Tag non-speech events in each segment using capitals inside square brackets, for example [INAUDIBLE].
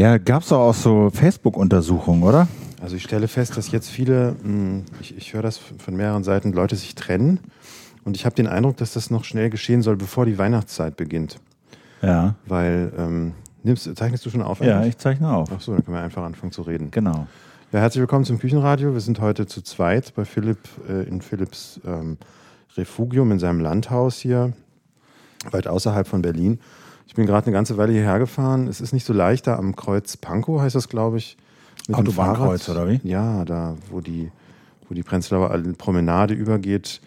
Ja, gab es auch so Facebook-Untersuchungen, oder? Also ich stelle fest, dass jetzt viele, hm, ich, ich höre das von mehreren Seiten, Leute sich trennen. Und ich habe den Eindruck, dass das noch schnell geschehen soll, bevor die Weihnachtszeit beginnt. Ja. Weil, ähm, nimmst, zeichnest du schon auf? Ja, ich zeichne auf. Ach so, dann können wir einfach anfangen zu reden. Genau. Ja, herzlich willkommen zum Küchenradio. Wir sind heute zu zweit bei Philipp äh, in Philipps ähm, Refugium in seinem Landhaus hier, weit außerhalb von Berlin. Ich bin gerade eine ganze Weile hierher gefahren. Es ist nicht so leicht da am Kreuz Pankow, heißt das, glaube ich. Mit Autobahnkreuz, oder wie? Ja, da, wo die, wo die Prenzlauer Promenade übergeht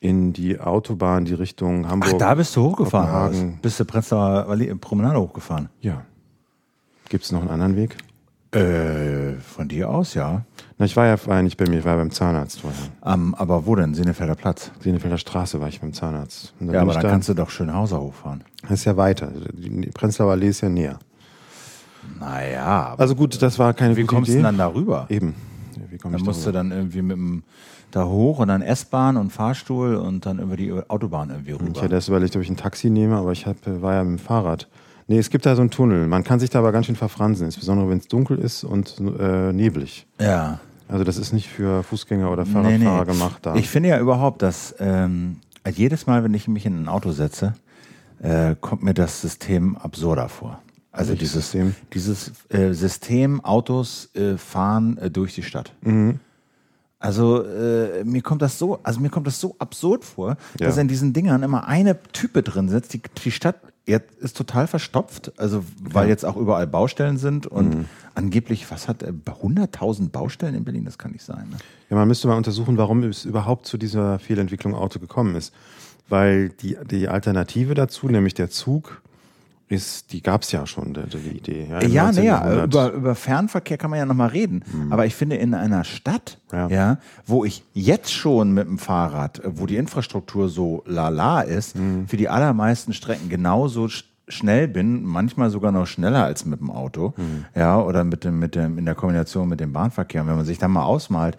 in die Autobahn, die Richtung Hamburg. Ach, da bist du hochgefahren. Kopenhagen. Bist du Prenzlauer Allee- Promenade hochgefahren? Ja. Gibt es noch einen anderen Weg? Äh, von dir aus, ja. Na, ich war ja ja nicht bei mir, ich war beim Zahnarzt vorher. Ähm, aber wo denn? Senefelder Platz. Senefelder Straße war ich beim Zahnarzt. Ja, aber dann da- kannst du doch Schönhauser hochfahren. Das ist ja weiter. Die Prenzlauer Allee ist ja näher. Naja, Also gut, das war keine wie gute kommst du denn dann da rüber? Eben. Wie komm Dann ich musst du darüber? dann irgendwie mit dem da hoch und dann S-Bahn und Fahrstuhl und dann über die Autobahn irgendwie Ich rüber. hätte erst überlegt, ob ich ein Taxi nehme, aber ich hab, äh, war ja mit dem Fahrrad. Nee, es gibt da so einen Tunnel. Man kann sich da aber ganz schön verfransen, insbesondere wenn es dunkel ist und äh, neblig. Ja. Also das ist nicht für Fußgänger oder Nee, Fahrradfahrer nee. gemacht da. Ich finde ja überhaupt, dass ähm, jedes Mal, wenn ich mich in ein Auto setze, äh, kommt mir das System absurder vor. Also Welches dieses System? dieses äh, System Autos äh, fahren äh, durch die Stadt. Mhm. Also äh, mir kommt das so, also mir kommt das so absurd vor, Ja. dass in diesen Dingern immer eine Type drin sitzt. Die, die Stadt jetzt ist total verstopft, also weil jetzt auch überall Baustellen sind und Mhm. angeblich, was hat äh, 100.000 Baustellen in Berlin? Das kann nicht sein. Ne? Ja, man müsste mal untersuchen, warum es überhaupt zu dieser Fehlentwicklung Auto gekommen ist. Weil die, die Alternative dazu, nämlich der Zug, ist, die gab es ja schon, die, Idee. Ja, im Ja, 19. nee, ja, Jahrhundert. über, über Fernverkehr kann man ja nochmal reden. Aber ich finde, in einer Stadt, Ja. ja. wo ich jetzt schon mit dem Fahrrad, äh, wo die Infrastruktur so lala ist, für die allermeisten Strecken genauso sch schnell bin, manchmal sogar noch schneller als mit dem Auto, ja, oder mit dem, mit dem, in der Kombination mit dem Bahnverkehr. Und wenn man sich da mal ausmalt,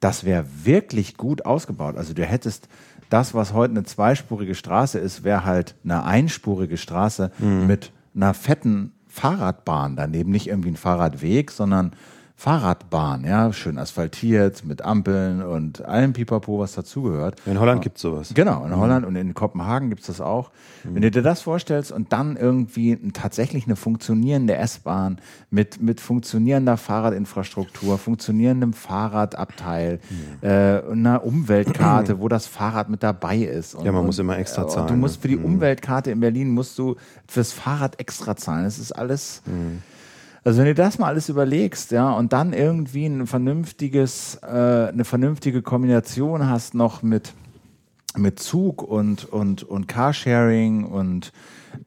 das wäre wirklich gut ausgebaut. Also du hättest das, was heute eine zweispurige Straße ist, wäre halt eine einspurige Straße mit einer fetten Fahrradbahn. Daneben, nicht irgendwie ein Fahrradweg, sondern Fahrradbahn, ja, schön asphaltiert mit Ampeln und allem Pipapo, was dazugehört. In Holland gibt es sowas. Genau, in Holland und in Kopenhagen gibt es das auch. Wenn du dir das vorstellst und dann irgendwie tatsächlich eine funktionierende S-Bahn mit, mit funktionierender Fahrradinfrastruktur, funktionierendem Fahrradabteil, äh, und einer Umweltkarte, wo das Fahrrad mit dabei ist. Und, Ja, man und, muss immer extra äh, zahlen, Du musst ne? für die Umweltkarte in Berlin musst du fürs Fahrrad extra zahlen. Das ist alles. Also wenn du das mal alles überlegst, ja, und dann irgendwie ein vernünftiges, äh, eine vernünftige Kombination hast noch mit, mit Zug und, und, und Carsharing und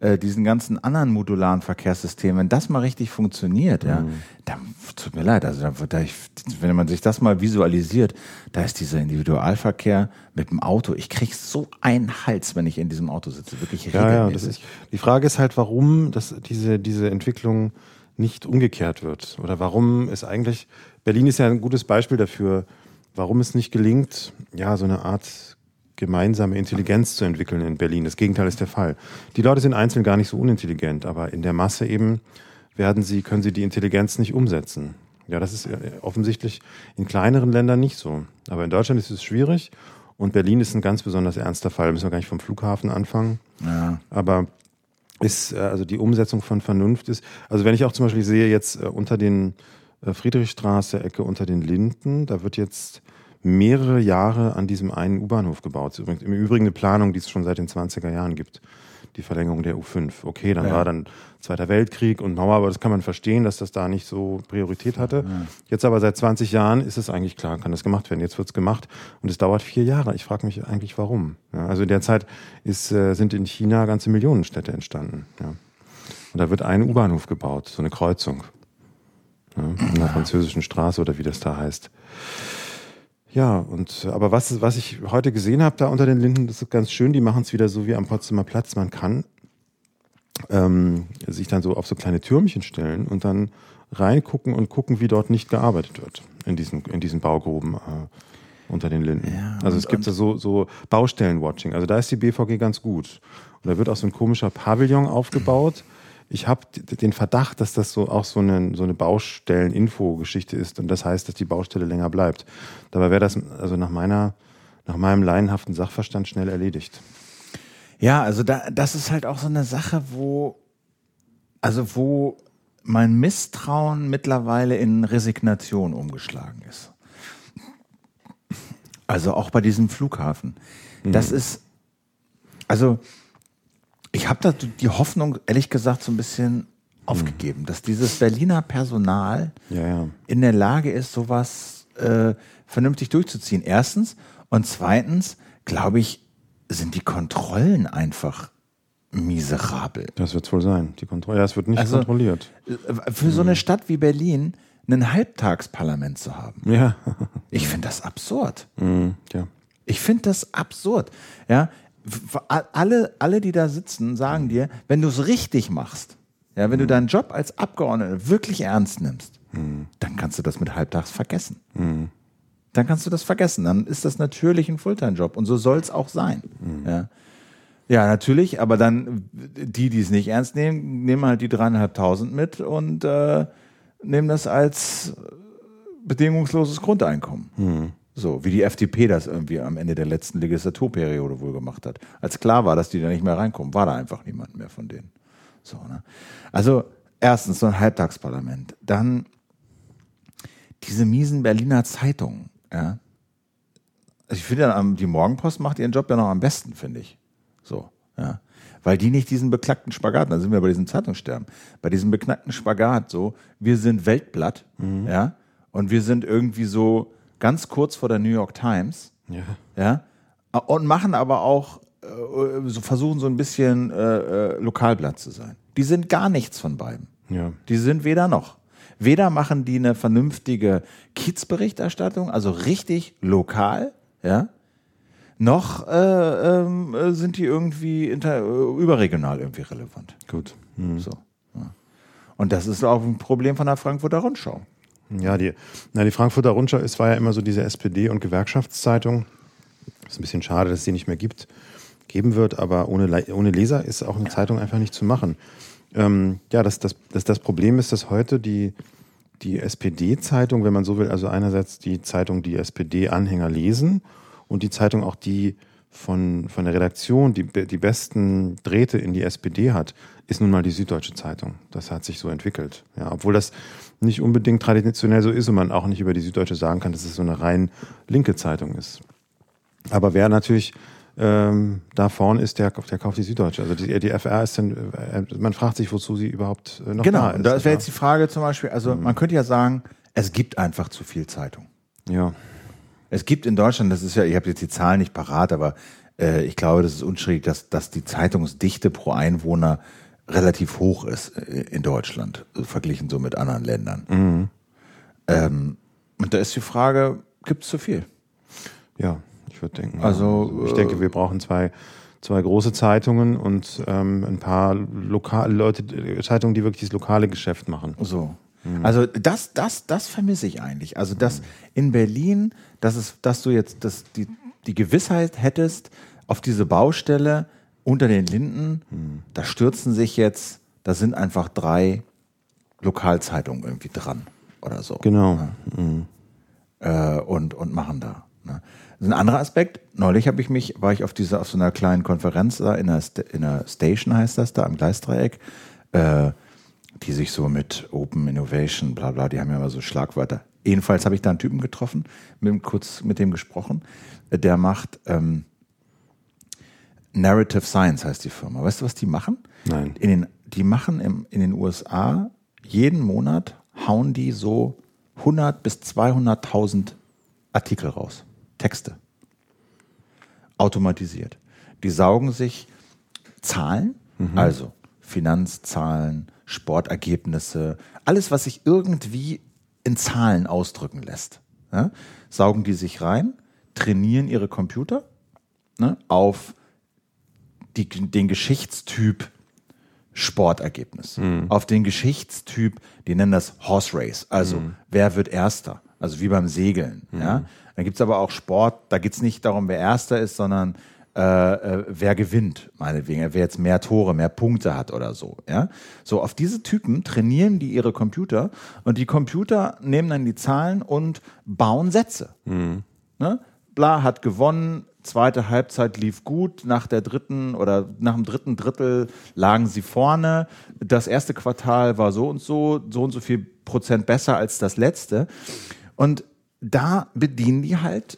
äh, diesen ganzen anderen modularen Verkehrssystemen, wenn das mal richtig funktioniert, ja, dann tut mir leid, also da, ich, wenn man sich das mal visualisiert, da ist dieser Individualverkehr mit dem Auto, ich krieg so einen Hals, wenn ich in diesem Auto sitze, wirklich Ja, ja, regelmäßig. ist, die Frage ist halt, warum das, diese, diese Entwicklung nicht umgekehrt wird. Oder warum es eigentlich, Berlin ist ja ein gutes Beispiel dafür, warum es nicht gelingt, ja, so eine Art gemeinsame Intelligenz zu entwickeln in Berlin. Das Gegenteil ist der Fall. Die Leute sind einzeln gar nicht so unintelligent, aber in der Masse eben werden sie, können sie die Intelligenz nicht umsetzen. Ja, das ist äh, offensichtlich in kleineren Ländern nicht so. Aber in Deutschland ist es schwierig und Berlin ist ein ganz besonders ernster Fall. Müssen wir gar nicht vom Flughafen anfangen. Ja. Aber ist, äh, also die Umsetzung von Vernunft ist, also wenn ich auch zum Beispiel sehe jetzt äh, unter den äh, Friedrichstraße, Ecke unter den Linden, da wird jetzt mehrere Jahre an diesem einen U-Bahnhof gebaut. Übrigens, Im Übrigen eine Planung, die es schon seit den 20er Jahren gibt. Die Verlängerung der U5. Okay, dann Ja. war dann Zweiter Weltkrieg und Mauer, aber das kann man verstehen, dass das da nicht so Priorität hatte. Jetzt aber seit 20 Jahren ist es eigentlich klar, kann das gemacht werden. Jetzt wird es gemacht und es dauert vier Jahre. Ich frage mich eigentlich, warum. Ja, also in der Zeit ist, äh, sind in China ganze Millionenstädte entstanden. Ja. Und da wird ein U-Bahnhof gebaut, so eine Kreuzung. Ja, an der französischen Straße oder wie das da heißt. Ja, und aber was, was ich heute gesehen habe da unter den Linden, das ist ganz schön, die machen es wieder so wie am Potsdamer Platz. Man kann ähm, sich dann so auf so kleine Türmchen stellen und dann reingucken und gucken, wie dort nicht gearbeitet wird in diesen, in diesen Baugruben äh, unter den Linden. Ja, also und- es gibt so, so Baustellen-Watching. Also da ist die BVG ganz gut. Und da wird auch so ein komischer Pavillon aufgebaut, ich habe den Verdacht, dass das so auch so eine, so eine Baustellen-Info-Geschichte ist und das heißt, dass die Baustelle länger bleibt. Dabei wäre das also nach meiner, nach meinem laienhaften Sachverstand schnell erledigt. Ja, also da, das ist halt auch so eine Sache, wo, also wo mein Misstrauen mittlerweile in Resignation umgeschlagen ist. Also auch bei diesem Flughafen. Das ist, also ich habe da die Hoffnung, ehrlich gesagt, so ein bisschen aufgegeben, dass dieses Berliner Personal Ja, ja. in der Lage ist, sowas äh, vernünftig durchzuziehen. Erstens. Und zweitens, glaube ich, sind die Kontrollen einfach miserabel. Das wird wohl sein. Die Kontrolle, ja, es wird nicht Also- kontrolliert. Äh, Für so eine Stadt wie Berlin ein Halbtagsparlament zu haben. Ja. Ich finde das absurd. Mhm, ja. Ich finde das absurd. Ja, alle, alle, die da sitzen, sagen dir, wenn du es richtig machst, ja, wenn du deinen Job als Abgeordneter wirklich ernst nimmst, dann kannst du das mit halbtags vergessen. Dann kannst du das vergessen. Dann ist das natürlich ein Fulltime-Job und so soll es auch sein. Ja. ja, natürlich, aber dann die, die es nicht ernst nehmen, nehmen halt die dreieinhalbtausend mit und äh, nehmen das als bedingungsloses Grundeinkommen. So, wie die FDP das irgendwie am Ende der letzten Legislaturperiode wohl gemacht hat. Als klar war, dass die da nicht mehr reinkommen, war da einfach niemand mehr von denen. So, ne? Also, erstens so ein Halbtagsparlament. Dann diese miesen Berliner Zeitungen, ja. Also ich finde, die Morgenpost macht ihren Job ja noch am besten, finde ich. So, ja. Weil die nicht diesen beknackten Spagat, da sind wir bei diesem Zeitungssterben, bei diesem beknackten Spagat so, wir sind Weltblatt, ja, und wir sind irgendwie so ganz kurz vor der New York Times, Ja. ja, und machen aber auch, äh, so versuchen so ein bisschen äh, äh, Lokalblatt zu sein. Die sind gar nichts von beiden. Ja. Die sind weder noch. Weder machen die eine vernünftige Kiezberichterstattung, also richtig lokal, ja, noch äh, äh, sind die irgendwie inter, äh, überregional irgendwie relevant. Gut. So. Ja. Und das ist auch ein Problem von der Frankfurter Rundschau. Ja, die, na, die Frankfurter Rundschau ist, war ja immer so diese SPD- und Gewerkschaftszeitung. Ist ein bisschen schade, dass es die nicht mehr gibt, geben wird, aber ohne, ohne Leser ist auch eine Zeitung einfach nicht zu machen. Ähm, ja, das, das, das, das Problem ist, dass heute die, die SPD-Zeitung, wenn man so will, also einerseits die Zeitung, die SPD-Anhänger lesen und die Zeitung auch die von, von der Redaktion, die, die besten Drähte in die SPD hat, ist nun mal die Süddeutsche Zeitung. Das hat sich so entwickelt. Ja, obwohl das nicht unbedingt traditionell so ist und man auch nicht über die Süddeutsche sagen kann, dass es so eine rein linke Zeitung ist. Aber wer natürlich ähm, da vorne ist, der, der kauft die Süddeutsche. Also die, die FR ist dann, äh, man fragt sich, wozu sie überhaupt äh, noch Genau, da ist. das wäre jetzt die Frage zum Beispiel, also man könnte ja sagen, es gibt einfach zu viel Zeitung. ja. Es gibt in Deutschland, das ist ja, ich habe jetzt die Zahlen nicht parat, aber äh, ich glaube, das ist unschuldig, dass, dass die Zeitungsdichte pro Einwohner relativ hoch ist äh, in Deutschland, verglichen so mit anderen Ländern. Ähm, und da ist die Frage, gibt es zu viel? Ja, ich würde denken. Also, ja. ich äh, denke, wir brauchen zwei, zwei große Zeitungen und ähm, ein paar lokale Leute, äh, Zeitungen, die wirklich das lokale Geschäft machen. So. Also das, das, das vermisse ich eigentlich. Also dass in Berlin, dass es, dass du jetzt das, die, die Gewissheit hättest, auf diese Baustelle unter den Linden, da stürzen sich jetzt, da sind einfach drei Lokalzeitungen irgendwie dran oder so. Genau. Äh, und, und machen da. Ne? Das ist ein anderer Aspekt. Neulich habe ich mich, war ich auf dieser, auf so einer kleinen Konferenz da in der, in der Station heißt das da am Gleisdreieck, äh, die sich so mit Open Innovation, bla bla, die haben ja immer so Schlagwörter. Jedenfalls habe ich da einen Typen getroffen, mit, dem- kurz mit dem gesprochen. Der macht ähm, Narrative Science heißt die Firma. Weißt du, was die machen? Nein. In den, die machen im, in den USA jeden Monat hauen die so 100 bis 200.000 Artikel raus, Texte, automatisiert. Die saugen sich Zahlen, also Finanzzahlen, Sportergebnisse, alles, was sich irgendwie in Zahlen ausdrücken lässt, ja, saugen die sich rein, trainieren ihre Computer ne, auf die, den Geschichtstyp Sportergebnis. Auf den Geschichtstyp, die nennen das Horse Race, also wer wird Erster, also wie beim Segeln. Ja? Dann gibt's aber auch Sport, da geht's nicht darum, wer Erster ist, sondern äh, äh, wer gewinnt, meinetwegen, wer jetzt mehr Tore, mehr Punkte hat oder so. Ja? So, auf diese Typen trainieren die ihre Computer und die Computer nehmen dann die Zahlen und bauen Sätze. Mhm. Ne? Bla hat gewonnen, zweite Halbzeit lief gut, nach der dritten oder nach dem dritten Drittel lagen sie vorne. Das erste Quartal war so und so, so und so viel Prozent besser als das letzte. Und da bedienen die halt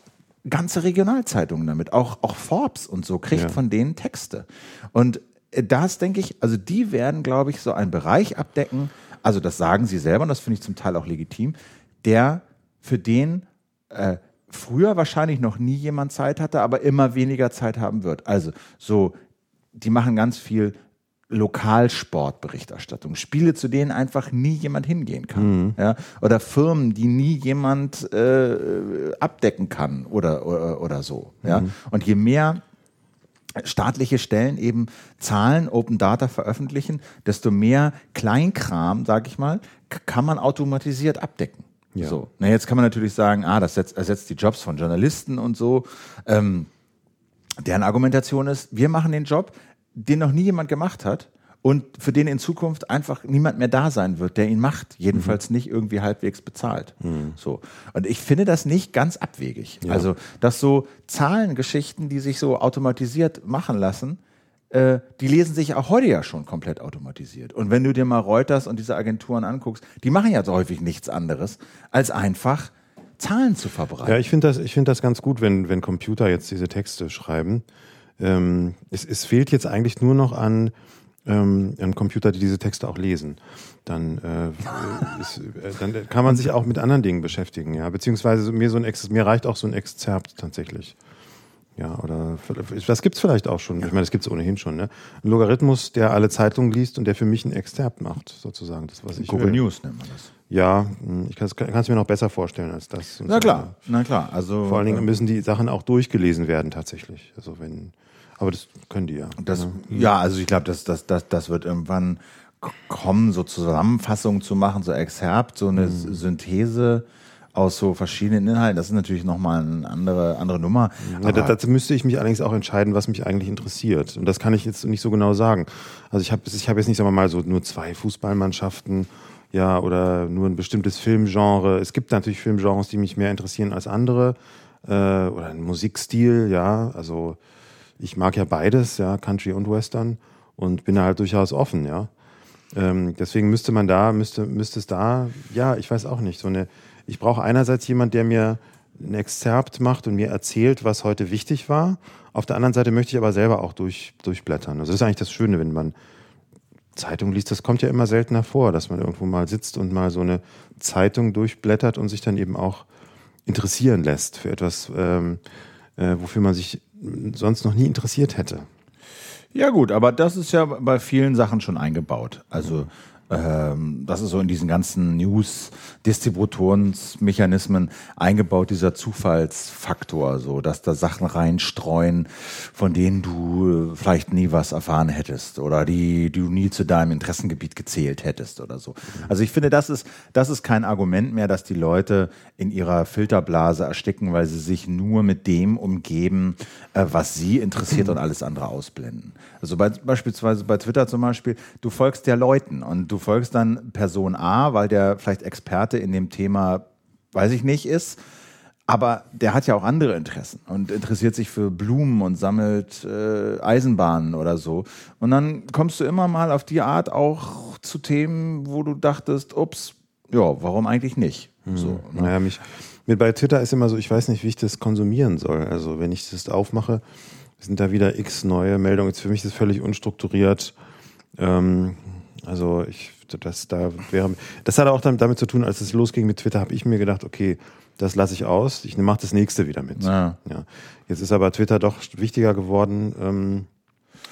ganze Regionalzeitungen damit. Auch, auch Forbes und so kriegt Ja. von denen Texte. Und das denke ich, also die werden, glaube ich, so einen Bereich abdecken. Also das sagen sie selber und das finde ich zum Teil auch legitim, der für den äh, früher wahrscheinlich noch nie jemand Zeit hatte, aber immer weniger Zeit haben wird. Also so, die machen ganz viel Lokalsportberichterstattung, Spiele, zu denen einfach nie jemand hingehen kann, ja, oder Firmen, die nie jemand äh, abdecken kann oder oder, oder so, ja. Und je mehr staatliche Stellen eben Zahlen, Open Data veröffentlichen, desto mehr Kleinkram, sag ich mal, kann man automatisiert abdecken. Ja. So. Na, jetzt kann man natürlich sagen, ah, das setzt, ersetzt die Jobs von Journalisten und so. Ähm, deren Argumentation ist, wir machen den Job, den noch nie jemand gemacht hat und für den in Zukunft einfach niemand mehr da sein wird, der ihn macht. Jedenfalls nicht irgendwie halbwegs bezahlt. So. Und ich finde das nicht ganz abwegig. Ja. Also, dass so Zahlengeschichten, die sich so automatisiert machen lassen, äh, die lesen sich auch heute ja schon komplett automatisiert. Und wenn du dir mal Reuters und diese Agenturen anguckst, die machen ja so häufig nichts anderes, als einfach Zahlen zu verbreiten. Ja, ich finde das, ich finde das ganz gut, wenn, wenn Computer jetzt diese Texte schreiben. Ähm, es, es fehlt jetzt eigentlich nur noch an, ähm, an Computer, die diese Texte auch lesen. Dann, äh, [LAUGHS] ist, äh, dann kann man sich auch mit anderen Dingen beschäftigen, ja. Beziehungsweise mir so ein Ex mir reicht auch so ein Exzerpt tatsächlich. Ja, oder das gibt's vielleicht auch schon. Ich meine, das gibt's ohnehin schon. Ne? Ein Logarithmus, der alle Zeitungen liest und der für mich ein Exzerpt macht, sozusagen. Das, was ich Google will. News nennt man das. Ja, mh, ich kann es mir noch besser vorstellen als das. Na so. klar, na klar. Also Vor allen Dingen äh, müssen die Sachen auch durchgelesen werden tatsächlich. Also wenn, aber das können die ja. Das, ja, also ich glaube, das, das, das, das wird irgendwann kommen, so Zusammenfassungen zu machen, so Exerpt, so eine S- Synthese aus so verschiedenen Inhalten. Das ist natürlich nochmal eine andere, andere Nummer. Ja, dazu müsste ich mich allerdings auch entscheiden, was mich eigentlich interessiert. Und das kann ich jetzt nicht so genau sagen. Also ich habe ich hab jetzt nicht, sagen wir mal, so nur zwei Fußballmannschaften, ja, oder nur ein bestimmtes Filmgenre. Es gibt natürlich Filmgenres, die mich mehr interessieren als andere. Äh, oder ein Musikstil, ja. Also ich mag ja beides, ja, Country und Western und bin da halt durchaus offen, ja. Ähm, deswegen müsste man da, müsste, müsste es da, ja, ich weiß auch nicht, so eine, ich brauche einerseits jemand, der mir ein Exzerpt macht und mir erzählt, was heute wichtig war. Auf der anderen Seite möchte ich aber selber auch durch, durchblättern. Also das ist eigentlich das Schöne, wenn man Zeitung liest, das kommt ja immer seltener vor, dass man irgendwo mal sitzt und mal so eine Zeitung durchblättert und sich dann eben auch interessieren lässt für etwas, ähm, äh, wofür man sich sonst noch nie interessiert hätte. Ja gut, aber das ist ja bei vielen Sachen schon eingebaut. Also ähm, das ist so in diesen ganzen News-Distributionsmechanismen eingebaut, dieser Zufallsfaktor, so dass da Sachen reinstreuen, von denen du äh, vielleicht nie was erfahren hättest oder die, die du nie zu deinem Interessengebiet gezählt hättest oder so. Also ich finde, das ist, das ist kein Argument mehr, dass die Leute in ihrer Filterblase ersticken, weil sie sich nur mit dem umgeben, äh, was sie interessiert und [CLEARS THROAT] alles andere ausblenden. Also bei, beispielsweise bei Twitter zum Beispiel, du folgst ja Leuten und du folgst dann Person A, weil der vielleicht Experte in dem Thema, weiß ich nicht, ist. Aber der hat ja auch andere Interessen und interessiert sich für Blumen und sammelt äh, Eisenbahnen oder so. Und dann kommst du immer mal auf die Art auch zu Themen, wo du dachtest, ups, ja, warum eigentlich nicht? So, ne? Naja, mich, mir bei Twitter ist immer so, ich weiß nicht, wie ich das konsumieren soll. Also wenn ich das aufmache, sind da wieder x neue Meldungen. Jetzt für mich ist das völlig unstrukturiert. Ähm, also ich, das da wäre, das hat auch damit, zu tun, als es losging mit Twitter, habe ich mir gedacht, okay, das lasse ich aus. Ich mache das nächste wieder mit. Ja. Ja. Jetzt ist aber Twitter doch wichtiger geworden, ähm,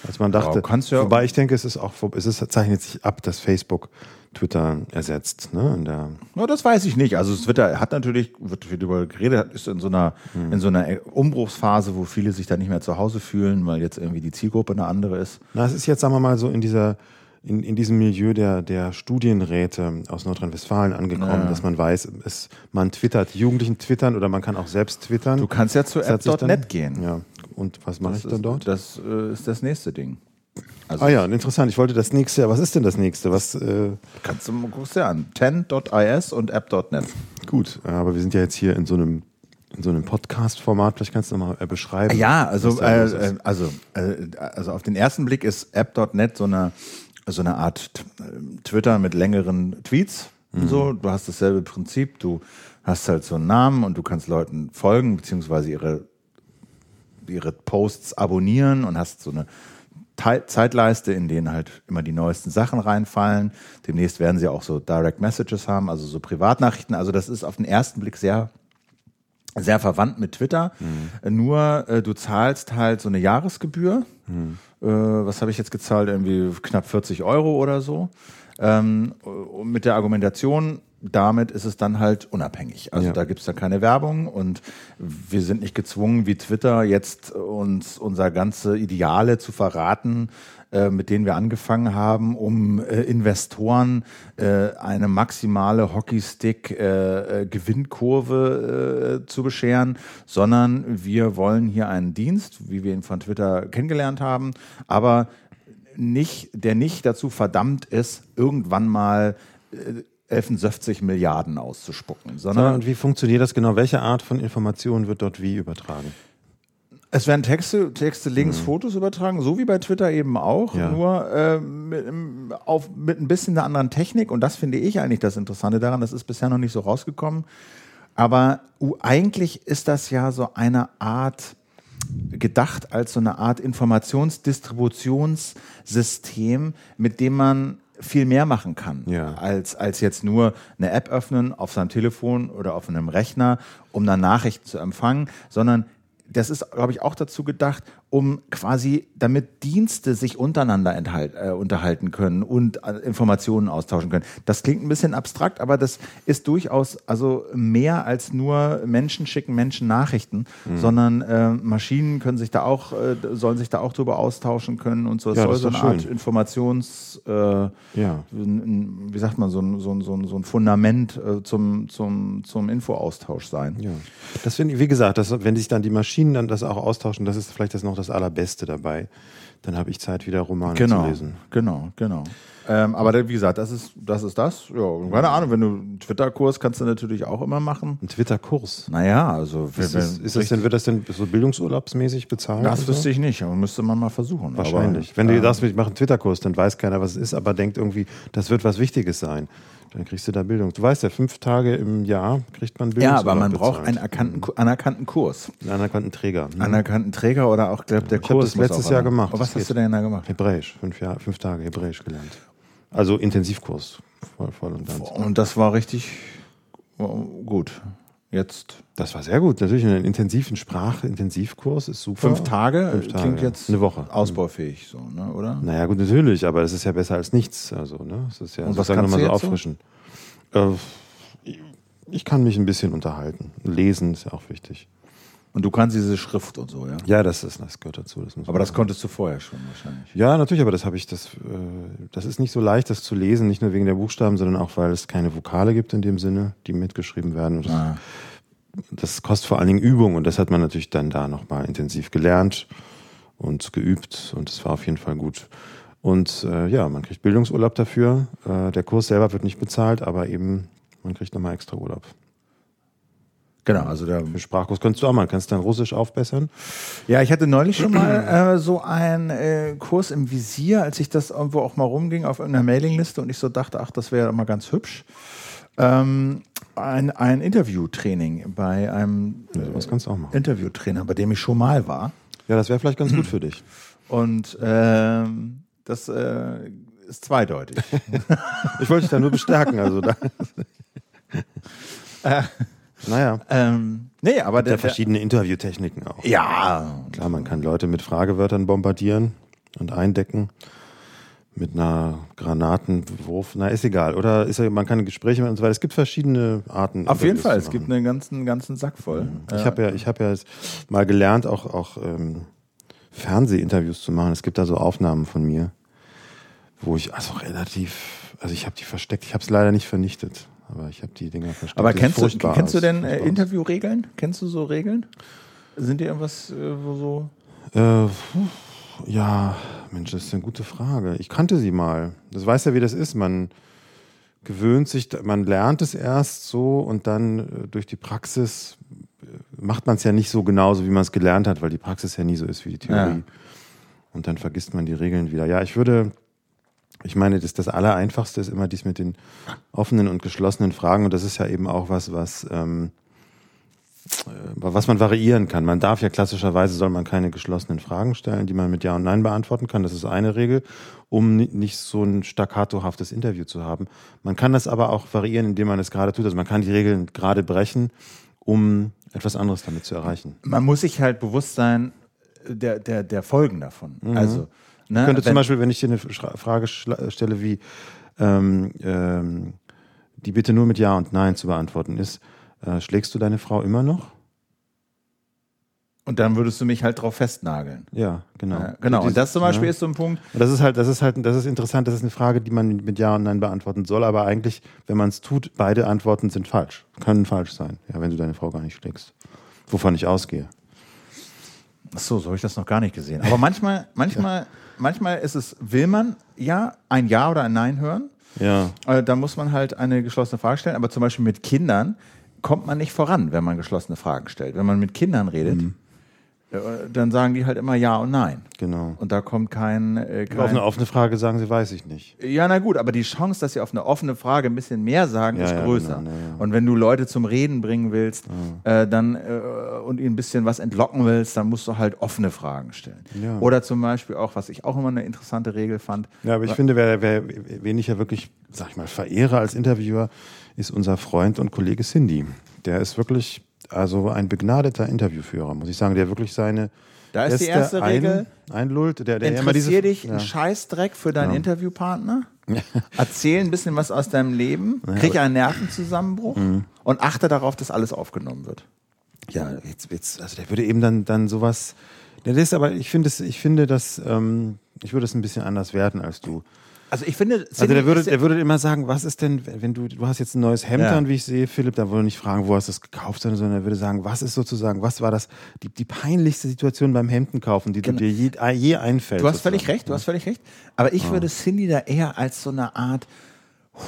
als man dachte. Ja, ja- Wobei ich denke, es ist auch, es ist, zeichnet sich ab, dass Facebook Twitter ersetzt. Ne? In der, Ja, das weiß ich nicht. Also Twitter hat natürlich, wird viel darüber geredet, ist in so einer, in so einer Umbruchsphase, wo viele sich da nicht mehr zu Hause fühlen, weil jetzt irgendwie die Zielgruppe eine andere ist. Na, es ist jetzt, sagen wir mal, so in dieser, in, in diesem Milieu der, der Studienräte aus Nordrhein-Westfalen angekommen, dass man weiß, es, man twittert, Jugendlichen twittern oder man kann auch selbst twittern. Du kannst ja zu app.net gehen. Ja. Und was mache ich dann dort? Das äh, ist das nächste Ding. Also ah ja, interessant. Ich wollte das nächste. Was ist denn das nächste? Was äh, kannst du mal guckst dir an. 10.is und app.net. gut, aber wir sind ja jetzt hier in so einem in so einem Podcast-Format. Vielleicht kannst du noch mal äh, beschreiben. Ja, also, äh, äh, also, äh, also auf den ersten Blick ist app.net so eine, so eine Art t- äh, Twitter mit längeren Tweets. und So, du hast dasselbe Prinzip. Du hast halt so einen Namen und du kannst Leuten folgen, beziehungsweise ihre, ihre Posts abonnieren und hast so eine Zeitleiste, in denen halt immer die neuesten Sachen reinfallen. Demnächst werden sie auch so Direct Messages haben, also so Privatnachrichten. Also das ist auf den ersten Blick sehr sehr verwandt mit Twitter. Äh, Nur äh, du zahlst halt so eine Jahresgebühr. Äh, was habe ich jetzt gezahlt? Irgendwie knapp 40 Euro oder so. Ähm, und mit der Argumentation, damit ist es dann halt unabhängig. Also Ja. da gibt es dann keine Werbung und wir sind nicht gezwungen, wie Twitter jetzt uns unser ganze Ideale zu verraten, äh, mit denen wir angefangen haben, um äh, Investoren äh, eine maximale Hockeystick-Gewinnkurve äh, zu bescheren, sondern wir wollen hier einen Dienst, wie wir ihn von Twitter kennengelernt haben, aber nicht, der nicht dazu verdammt ist, irgendwann mal äh, 11, Milliarden auszuspucken, So, sondern und wie funktioniert das genau? Welche Art von Informationen wird dort wie übertragen? Es werden Texte, Texte, Links, Fotos übertragen, so wie bei Twitter eben auch, Ja. nur äh, mit, auf, mit ein bisschen einer anderen Technik. Und das finde ich eigentlich das Interessante daran. Das ist bisher noch nicht so rausgekommen. Aber uh, eigentlich ist das ja so eine Art gedacht als so eine Art Informationsdistributionssystem, mit dem man viel mehr machen kann, Ja. als, als jetzt nur eine App öffnen auf seinem Telefon oder auf einem Rechner, um dann Nachrichten zu empfangen, sondern das ist, glaube ich, auch dazu gedacht, um quasi, damit Dienste sich untereinander enthalt, äh, unterhalten können und äh, Informationen austauschen können. Das klingt ein bisschen abstrakt, aber das ist durchaus also mehr als nur Menschen schicken Menschen Nachrichten, sondern äh, Maschinen können sich da auch, äh, sollen sich da auch drüber austauschen können und so. Es Ja, soll so eine Art schön. Informations, äh, Ja. wie sagt man, so ein, so ein, so ein, so ein Fundament äh, zum, zum, zum Infoaustausch sein. Ja. Das finde ich, wie gesagt, das, wenn sich dann die Maschinen dann das auch austauschen, das ist vielleicht das noch das Allerbeste dabei. Dann habe ich Zeit, wieder Romane Genau, zu lesen. genau, genau. Ähm, aber wie gesagt, das ist das. Ist das. Ja, keine Ahnung, wenn du einen Twitter-Kurs kannst du natürlich auch immer machen. Ein Twitter-Kurs. Naja, also Ist, das, ist das denn, wird das denn so bildungsurlaubsmäßig bezahlt? das so? wüsste ich nicht, aber müsste man mal versuchen. Wahrscheinlich. Aber, Wenn du ähm, sagst, ich mache einen Twitter-Kurs, dann weiß keiner, was es ist, aber denkt irgendwie, das wird was Wichtiges sein. Dann kriegst du da Bildung. Du weißt ja, fünf Tage im Jahr kriegt man Bildung. ja, aber man braucht einen anerkannten, anerkannten Kurs. einen anerkannten Träger. Hm. Anerkannten Träger oder auch, glaub, der Ich Kurs. das muss letztes auch Jahr gemacht. Oh, was Das hast du denn da gemacht? Hebräisch, fünf, Jahr, fünf Tage Hebräisch gelernt. Also Intensivkurs, voll, voll und ganz. Und das war richtig gut. Jetzt Das war sehr gut. Natürlich einen intensiven Sprachintensivkurs ist super. fünf Tage, Fünf Tage, klingt jetzt Eine Woche. ausbaufähig, so, ne, oder? Naja, gut, natürlich, aber es ist ja besser als nichts. Also, ne? Es ist ja Und was sozusagen kannst du nochmal so jetzt so? auffrischen. Äh, ich kann mich ein bisschen unterhalten. Lesen ist ja auch wichtig. Und du kannst diese Schrift und so, ja? Ja, das, ist, das gehört dazu. Das Aber das konntest du vorher schon wahrscheinlich. Ja, natürlich, aber das habe ich, das, äh, das ist nicht so leicht, das zu lesen, nicht nur wegen der Buchstaben, sondern auch, weil es keine Vokale gibt in dem Sinne, die mitgeschrieben werden. Und das, Ah. das kostet vor allen Dingen Übung und das hat man natürlich dann da nochmal intensiv gelernt und geübt und es war auf jeden Fall gut. Und äh, ja, man kriegt Bildungsurlaub dafür. Äh, der Kurs selber wird nicht bezahlt, aber eben man kriegt nochmal extra Urlaub. Genau, also der. Für Sprachkurs kannst du auch mal, kannst dein Russisch aufbessern. Ja, ich hatte neulich schon mal [CLEARS THROAT] äh, so einen äh, Kurs im Visier, als ich das irgendwo auch mal rumging auf irgendeiner Mailingliste und ich so dachte, ach, das wäre mal ganz hübsch. Ähm, ein, ein Interviewtraining bei einem machen. Interviewtrainer, bei dem ich schon mal war. Ja, das wäre vielleicht ganz gut [CLEARS THROAT] für dich. Und ähm, das äh, ist zweideutig. [LAUGHS] Ich wollte dich da nur bestärken. Also da. [LAUGHS] [LAUGHS] naja. ähm, nee, aber der, Der verschiedene Interviewtechniken auch. Ja, Klar, man kann Leute mit Fragewörtern bombardieren und eindecken. Mit einer Granatenwurf. Na, ist egal. Oder ist ja, man kann Gespräche machen und so weiter. Es gibt verschiedene Arten. auf jeden Fall. Es gibt einen ganzen, ganzen Sack voll. Ich habe ja, ich habe ja mal gelernt, auch, auch ähm, Fernsehinterviews zu machen. Es gibt da so Aufnahmen von mir, wo ich also relativ, also ich habe die versteckt. Ich habe es leider nicht vernichtet, aber ich habe die Dinger versteckt. Aber kennst du, kennst du denn äh. Interviewregeln? Kennst du so Regeln? Sind dir irgendwas, äh, wo so. Äh, ja, Mensch, das ist eine gute Frage. Ich kannte sie mal. Das weiß ja, wie das ist. Man gewöhnt sich, man lernt es erst so und dann äh, durch die Praxis äh, macht man es ja nicht so genauso, wie man es gelernt hat, weil die Praxis ja nie so ist wie die Theorie. Ja. Und dann vergisst man die Regeln wieder. Ja, ich würde, ich meine, das, das Allereinfachste ist immer dies mit den offenen und geschlossenen Fragen. Und das ist ja eben auch was, was ähm, äh, was man variieren kann. Man darf ja klassischerweise soll man keine geschlossenen Fragen stellen, die man mit Ja und Nein beantworten kann. Das ist eine Regel, um nicht so ein staccatohaftes Interview zu haben. Man kann das aber auch variieren, indem man es gerade tut. Also man kann die Regeln gerade brechen, um etwas anderes damit zu erreichen. Man muss sich halt bewusst sein der, der, der Folgen davon. Mhm. Also ne, könnte zum Beispiel, wenn ich dir eine Frage stelle wie ähm, ähm, die bitte nur mit Ja und Nein zu beantworten ist, äh, schlägst du deine Frau immer noch? Und dann würdest du mich halt drauf festnageln. Ja, genau. Ja, genau. Und das zum Beispiel ja. ist so ein Punkt. Das ist halt, das ist halt, das ist interessant. Das ist eine Frage, die man mit Ja und Nein beantworten soll. Aber eigentlich, wenn man es tut, beide Antworten sind falsch. Können falsch sein. Ja, wenn du deine Frau gar nicht schlägst. Wovon ich ausgehe. Ach so, so habe ich das noch gar nicht gesehen. Aber manchmal, manchmal, ja. Manchmal ist es, will man ja ein Ja oder ein Nein hören. Ja. Äh, da muss man halt eine geschlossene Frage stellen. Aber zum Beispiel mit Kindern kommt man nicht voran, wenn man geschlossene Fragen stellt. Wenn man mit Kindern redet, mhm. Äh, dann sagen die halt immer Ja und Nein. Genau. Und da kommt kein, äh, kein Auf eine offene Frage sagen sie, weiß ich nicht. Ja, na gut, aber die Chance, dass sie auf eine offene Frage ein bisschen mehr sagen, ja, ist ja, größer. Genau, ja, und wenn du Leute zum Reden bringen willst, äh, dann äh, und ihnen ein bisschen was entlocken willst, dann musst du halt offene Fragen stellen. Oder zum Beispiel auch, was ich auch immer eine interessante Regel fand. Ja, aber ich finde, wer, wer, wen ich ja wirklich, sag ich mal, verehre als Interviewer, ist unser Freund und Kollege Cindy. Der ist wirklich also ein begnadeter Interviewführer, muss ich sagen, der wirklich seine da ist die erste Regel. Ein, einlullt, der, der immer diese, dich ja. einen Scheißdreck für deinen ja. Interviewpartner. [LAUGHS] Erzähl ein bisschen was aus deinem Leben, krieg einen Nervenzusammenbruch mhm. und achte darauf, dass alles aufgenommen wird. Ja, jetzt, jetzt, also der würde eben dann, dann sowas. Der ist aber, ich finde ich finde das, ähm, ich würde es ein bisschen anders werten als du. Also ich finde, also der würde, der würde immer sagen, was ist denn, wenn du, du hast jetzt ein neues Hemd ja. an, wie ich sehe, Philipp, da würde nicht fragen, wo hast du das gekauft, sondern er würde sagen, was ist sozusagen, was war das, die, die peinlichste Situation beim Hemdenkaufen, die genau. dir je, je einfällt. Du hast sozusagen. völlig recht, du hast völlig recht. Aber ich oh. würde Cindy da eher als so eine Art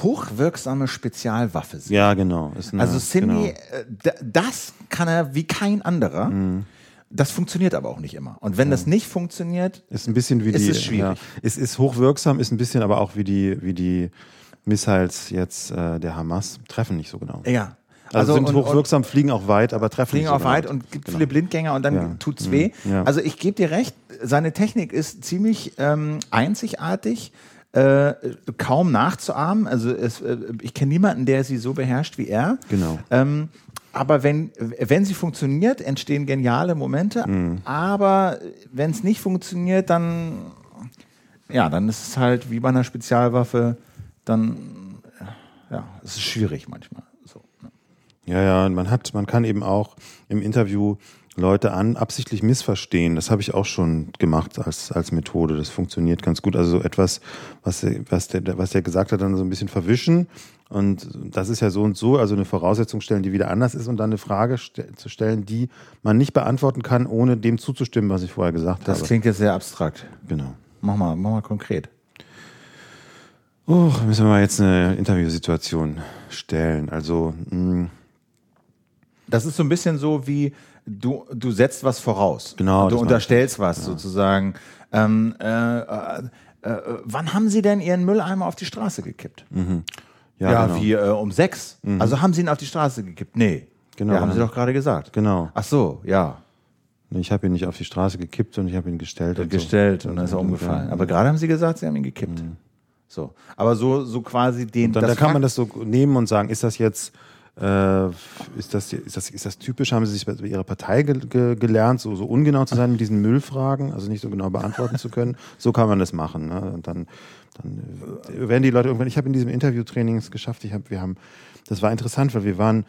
hochwirksame Spezialwaffe sehen. Ja, genau. Eine, also Cindy, genau. Äh, das kann er wie kein anderer. Mhm. Das funktioniert aber auch nicht immer. Und wenn ja. das nicht funktioniert, ist ein bisschen wie ist die, es schwierig. Ja, es ist hochwirksam, ist ein bisschen aber auch wie die, wie die Missiles jetzt äh, der Hamas treffen nicht so genau. Ja. Also, also sind und, hochwirksam, und fliegen auch weit, aber treffen fliegen nicht so auch genau. weit und gibt genau. viele Blindgänger und dann ja. tut's weh. Mhm. Ja. Also ich gebe dir recht, seine Technik ist ziemlich ähm, einzigartig. Äh, kaum nachzuahmen. Also es, äh, ich kenne niemanden, der sie so beherrscht wie er. Genau. Ähm, aber wenn, wenn sie funktioniert, entstehen geniale Momente. Mhm. Aber wenn es nicht funktioniert, dann, ja, dann ist es halt wie bei einer Spezialwaffe, dann, ja, es ist schwierig manchmal. So, ne? Ja, ja, und man hat, man kann eben auch im Interview Leute an, absichtlich missverstehen. Das habe ich auch schon gemacht als, als Methode. Das funktioniert ganz gut. Also etwas, was, was, der, was der gesagt hat, dann so ein bisschen verwischen. Und das ist ja so und so, also eine Voraussetzung stellen, die wieder anders ist und dann eine Frage st zu stellen, die man nicht beantworten kann, ohne dem zuzustimmen, was ich vorher gesagt das habe. Das klingt jetzt sehr abstrakt. Genau. Mach mal, mach mal konkret. Oh, müssen wir mal jetzt eine Interviewsituation stellen. Also, mh. Hm. das ist so ein bisschen so wie, du, du setzt was voraus. Genau. Du unterstellst was ja. sozusagen. Ähm, äh, äh, äh, wann haben Sie denn Ihren Mülleimer auf die Straße gekippt? Mhm. Ja, ja genau. wie äh, um sechs. Mhm. Also haben Sie ihn auf die Straße gekippt? Nee. Genau. Ja, haben Sie doch gerade gesagt. Genau. Ach so, ja. Ich habe ihn nicht auf die Straße gekippt und ich habe ihn gestellt. Und gestellt so. und dann ist er umgefallen. Aber gerade haben Sie gesagt, Sie haben ihn gekippt. Mhm. So. Aber so, so quasi den. Und dann, da kann man das so nehmen und sagen, ist das jetzt äh, ist, das, ist, das, ist das typisch? Haben Sie sich bei Ihrer Partei ge ge gelernt, so, so ungenau zu sein mit diesen Müllfragen, also nicht so genau beantworten zu können? So kann man das machen. Ne? Und dann, dann äh, werden die Leute irgendwann. Ich habe in diesem Interviewtraining es geschafft. Ich hab, wir haben, das war interessant, weil wir waren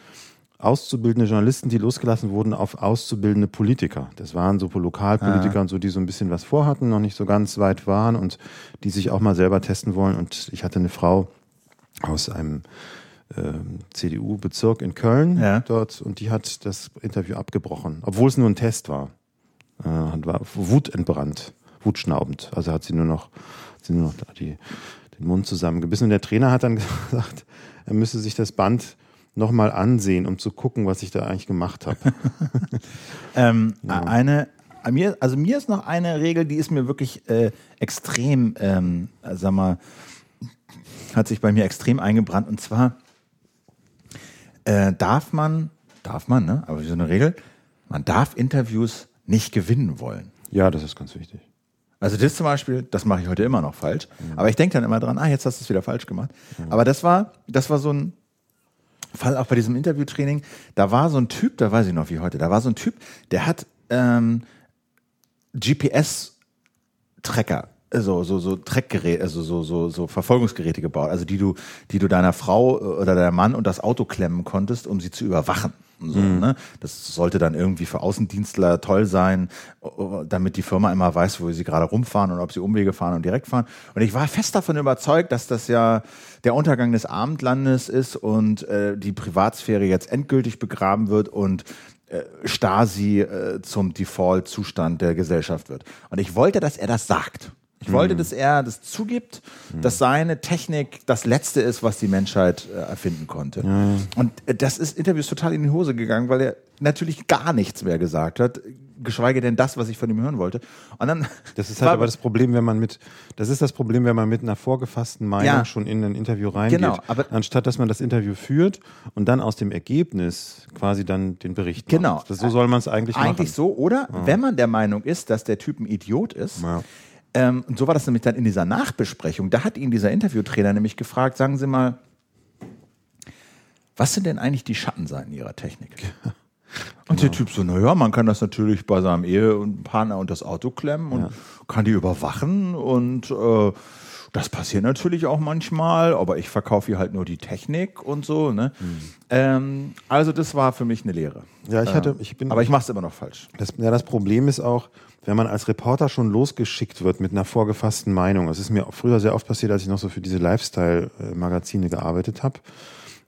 auszubildende Journalisten, die losgelassen wurden auf auszubildende Politiker. Das waren so Lokalpolitiker ah. und so, die so ein bisschen was vorhatten, noch nicht so ganz weit waren und die sich auch mal selber testen wollen. Und ich hatte eine Frau aus einem ähm, CDU-Bezirk in Köln ja. dort und die hat das Interview abgebrochen, obwohl es nur ein Test war. äh, war wutentbrannt, wutschnaubend. Also hat sie nur noch, sie nur noch die, den Mund zusammengebissen. Und der Trainer hat dann [LAUGHS] gesagt, er müsse sich das Band nochmal ansehen, um zu gucken, was ich da eigentlich gemacht habe. [LAUGHS] ähm, ja. Eine, mir, also mir ist noch eine Regel, die ist mir wirklich äh, extrem, ähm, sag mal, hat sich bei mir extrem eingebrannt. Und zwar äh, darf man, darf man, ne? Aber so eine Regel, man darf Interviews nicht gewinnen wollen. Ja, das ist ganz wichtig. Also das zum Beispiel, das mache ich heute immer noch falsch. Mhm. Aber ich denke dann immer dran, ah, jetzt hast du es wieder falsch gemacht. Mhm. Aber das war, das war so ein Fall auch bei diesem Interviewtraining. Da war so ein Typ, da weiß ich noch wie heute, da war so ein Typ, der hat ähm, GPS-Tracker so so so Treckgeräte, also so so so Verfolgungsgeräte gebaut, also die du die du deiner Frau oder deinem Mann und das Auto klemmen konntest, um sie zu überwachen. So, mhm. ne? Das sollte dann irgendwie für Außendienstler toll sein, damit die Firma immer weiß, wo sie gerade rumfahren und ob sie Umwege fahren und direkt fahren. Und ich war fest davon überzeugt, dass das ja der Untergang des Abendlandes ist und äh, die Privatsphäre jetzt endgültig begraben wird und äh, Stasi äh, zum Default-Zustand der Gesellschaft wird. Und ich wollte, dass er das sagt. Ich wollte, mhm. dass er das zugibt, mhm. dass seine Technik das Letzte ist, was die Menschheit äh, erfinden konnte. Mhm. Und äh, das ist Interviews total in die Hose gegangen, weil er natürlich gar nichts mehr gesagt hat, geschweige denn das, was ich von ihm hören wollte. Und dann [LAUGHS] das ist [LAUGHS] halt aber das Problem, wenn man mit, das ist das Problem, wenn man mit einer vorgefassten Meinung ja. schon in ein Interview reingeht, genau, aber anstatt dass man das Interview führt und dann aus dem Ergebnis quasi dann den Bericht genau. macht. Das, so soll man es eigentlich, eigentlich machen. Eigentlich so, oder? Ja. Wenn man der Meinung ist, dass der Typ ein Idiot ist, ja ähm, und so war das nämlich dann in dieser Nachbesprechung. Da hat ihn dieser Interviewtrainer nämlich gefragt, sagen Sie mal, was sind denn eigentlich die Schattenseiten Ihrer Technik? Genau. Und der Typ so, naja, man kann das natürlich bei seinem Ehepartner und das Auto klemmen und ja. kann die überwachen und äh, das passiert natürlich auch manchmal, aber ich verkaufe hier halt nur die Technik und so. Ne? Mhm. Ähm, also das war für mich eine Lehre. Ja, ich hatte, ich bin. Aber ich mache es immer noch falsch. Das, ja, das Problem ist auch, wenn man als Reporter schon losgeschickt wird mit einer vorgefassten Meinung. Das ist mir früher sehr oft passiert, als ich noch so für diese Lifestyle-Magazine gearbeitet habe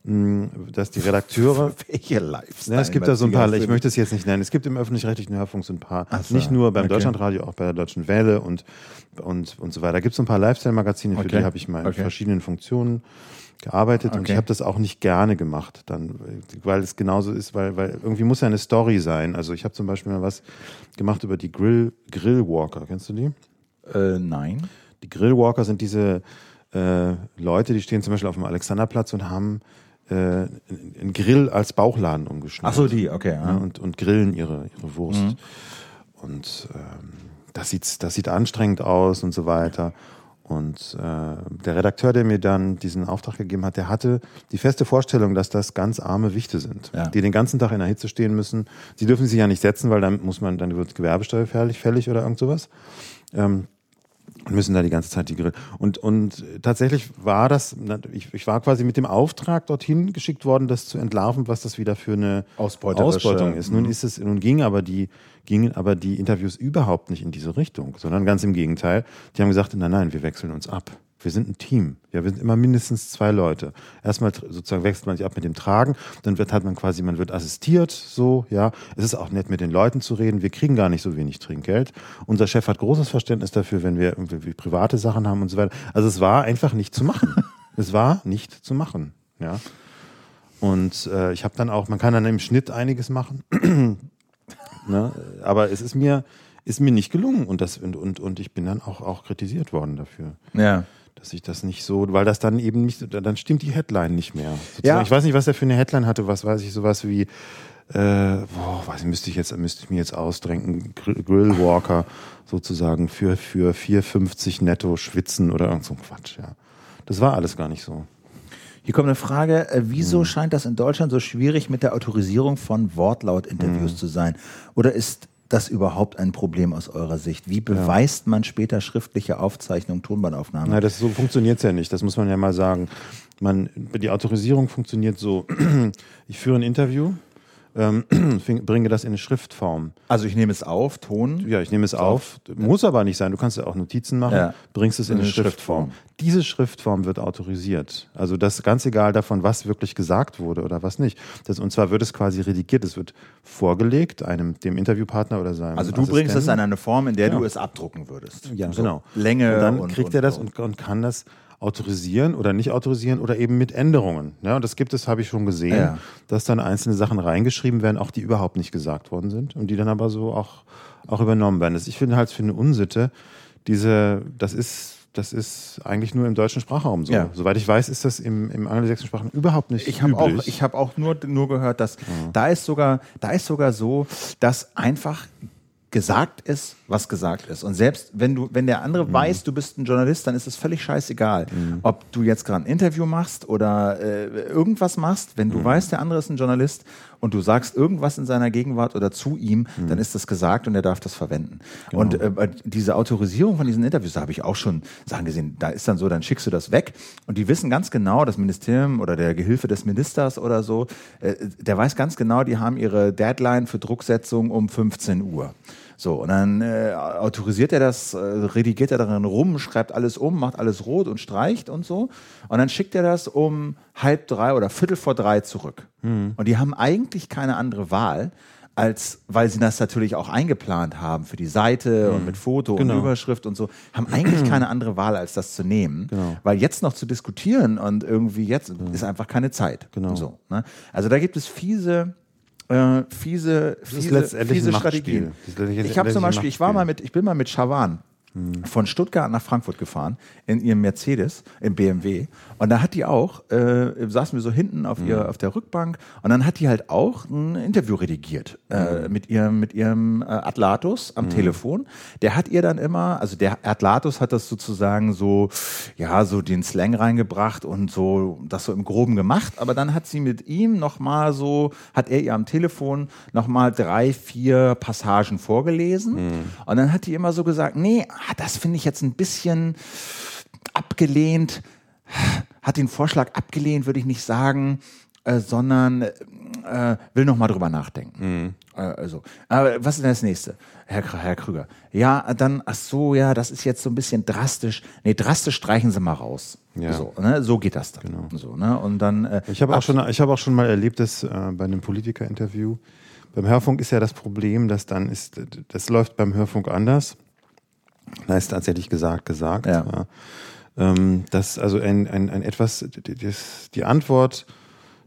hm, dass die Redakteure. [LAUGHS] Welche Lifestyle? Ja, es gibt da so ein paar, ich möchte es jetzt nicht nennen, es gibt im öffentlich-rechtlichen Hörfunk so ein paar, so, nicht nur beim okay. Deutschlandradio, auch bei der Deutschen Welle und, und, und so weiter. Da gibt es so ein paar Lifestyle-Magazine, für okay. die habe ich mal in okay. verschiedenen Funktionen gearbeitet okay. und ich habe das auch nicht gerne gemacht, dann, weil es genauso ist, weil, weil irgendwie muss ja eine Story sein. Also ich habe zum Beispiel mal was gemacht über die Grill, Grillwalker. Kennst du die? Äh, nein. Die Grillwalker sind diese äh, Leute, die stehen zum Beispiel auf dem Alexanderplatz und haben äh, einen Grill als Bauchladen umgeschnitten. Ach so, die, okay. Ja, und, und grillen ihre, ihre Wurst. Mhm. Und ähm, das, sieht, das sieht anstrengend aus und so weiter. Und äh, der Redakteur, der mir dann diesen Auftrag gegeben hat, der hatte die feste Vorstellung, dass das ganz arme Wichte sind, ja. die den ganzen Tag in der Hitze stehen müssen. Sie dürfen sich ja nicht setzen, weil dann muss man, dann wird Gewerbesteuer fällig, fällig oder irgend sowas. Ähm, müssen da die ganze Zeit die Grill. Und, und tatsächlich war das, ich, ich war quasi mit dem Auftrag dorthin geschickt worden, das zu entlarven, was das wieder für eine Ausbeutung ist. Nun mhm. ist es, nun ging aber die, gingen aber die Interviews überhaupt nicht in diese Richtung, sondern ganz im Gegenteil. Die haben gesagt, nein, nein, wir wechseln uns ab. Wir sind ein Team. Ja, wir sind immer mindestens zwei Leute. Erstmal sozusagen wechselt man sich ab mit dem Tragen, dann wird hat man quasi, man wird assistiert, so, ja. Es ist auch nett, mit den Leuten zu reden. Wir kriegen gar nicht so wenig Trinkgeld. Unser Chef hat großes Verständnis dafür, wenn wir irgendwie private Sachen haben und so weiter. Also es war einfach nicht zu machen. [LAUGHS] es war nicht zu machen, ja. Und äh, ich habe dann auch, man kann dann im Schnitt einiges machen, ne? aber es ist mir, ist mir nicht gelungen und das und, und, und ich bin dann auch, auch kritisiert worden dafür. Ja dass ich das nicht so, weil das dann eben nicht, dann stimmt die Headline nicht mehr. Ja. Ich weiß nicht, was er für eine Headline hatte, was weiß ich, sowas wie, äh, boah, weiß ich, müsste ich jetzt, müsste ich mir jetzt ausdrängen, Grillwalker sozusagen für, für 4,50 netto schwitzen oder irgend so ein Quatsch, ja. Das war alles gar nicht so. Hier kommt eine Frage, äh, wieso hm. scheint das in Deutschland so schwierig mit der Autorisierung von Wortlautinterviews hm. zu sein? Oder ist das überhaupt ein Problem aus eurer Sicht? Wie beweist ja. man später schriftliche Aufzeichnung, Tonbandaufnahmen? Na, das so funktioniert es ja nicht. Das muss man ja mal sagen. Man, die Autorisierung funktioniert so: [CLEARS THROAT] Ich führe ein Interview ähm, [CLEARS THROAT] bringe das in Schriftform. Also ich nehme es auf, Ton. Ja, ich nehme es auf. Muss aber nicht sein. Du kannst ja auch Notizen machen, Ja. bringst es in, In eine Schriftform. Schriftform. Diese Schriftform wird autorisiert. Also das ganz egal davon, was wirklich gesagt wurde oder was nicht. Das, und zwar wird es quasi redigiert. Es wird vorgelegt einem dem Interviewpartner oder seinem. Also du bringst es in eine Form, in der Ja. du es abdrucken würdest. Ja, So, genau. Länge Und dann und, kriegt und, er das so. und, und kann das autorisieren oder nicht autorisieren oder eben mit Änderungen. Ja, und das gibt es, habe ich schon gesehen, Ja. dass dann einzelne Sachen reingeschrieben werden, auch die überhaupt nicht gesagt worden sind und die dann aber so auch, auch übernommen werden. Das, ich finde halt für eine Unsitte, diese, das ist, das ist eigentlich nur im deutschen Sprachraum so. Ja. Soweit ich weiß, ist das im, im angelsächsischen Sprachraum überhaupt nicht Ich habe auch, üblich. ich habe auch nur, nur gehört, dass da ist sogar, da ist sogar so, dass einfach gesagt ist, was gesagt ist. Und selbst wenn du, wenn der andere weiß, du bist ein Journalist, dann ist es völlig scheißegal, ob du jetzt gerade ein Interview machst oder äh, irgendwas machst. Wenn du weißt, der andere ist ein Journalist und du sagst irgendwas in seiner Gegenwart oder zu ihm, dann ist das gesagt und er darf das verwenden. Und äh, diese Autorisierung von diesen Interviews, da habe ich auch schon Sachen gesehen. Da ist dann so, dann schickst du das weg und die wissen ganz genau, das Ministerium oder der Gehilfe des Ministers oder so, äh, der weiß ganz genau, die haben ihre Deadline für Drucksetzung um 15 Uhr. So, und dann äh, autorisiert er das, äh, redigiert er darin rum, schreibt alles um, macht alles rot und streicht und so. Und dann schickt er das um halb drei oder viertel vor drei zurück. Und die haben eigentlich keine andere Wahl, als weil sie das natürlich auch eingeplant haben für die Seite und mit Foto Genau. und Überschrift und so, haben eigentlich [CLEARS THROAT] keine andere Wahl, als das zu nehmen. Genau. Weil jetzt noch zu diskutieren und irgendwie jetzt ist einfach keine Zeit. Genau. So, ne? Also da gibt es fiese, äh, fiese, ist fiese, letztendlich fiese. Strategien. Das Ich habe zum Beispiel, ich war mal mit, ich bin mal mit Chavan von Stuttgart nach Frankfurt gefahren in ihrem Mercedes, im BMW. Und da hat die auch, äh, saßen wir so hinten auf, ihr, auf der Rückbank und dann hat die halt auch ein Interview redigiert äh, mit ihrem, mit ihrem äh, Atlatus am Telefon. Der hat ihr dann immer, also der Atlatus hat das sozusagen so, ja, so den Slang reingebracht und so das so im Groben gemacht. Aber dann hat sie mit ihm nochmal so, hat er ihr am Telefon nochmal drei, vier Passagen vorgelesen. Und dann hat die immer so gesagt, nee, ah, das finde ich jetzt ein bisschen abgelehnt, hat den Vorschlag abgelehnt, würde ich nicht sagen, äh, sondern äh, will noch mal drüber nachdenken. Äh, also, aber was ist denn das nächste, Herr, Herr Krüger? Ja, dann, ach so, ja, das ist jetzt so ein bisschen drastisch. Nee, drastisch streichen Sie mal raus. Ja. So, ne? so geht das dann. Genau. So, ne? Und dann, äh, Ich habe auch, schon- ich habe auch schon mal erlebt, dass äh, bei einem Politikerinterview, beim Hörfunk ist ja das Problem, dass dann ist, das läuft beim Hörfunk anders. Da ist tatsächlich gesagt, gesagt. Ja. Ähm, dass also ein, ein, ein etwas, die- das, die Antwort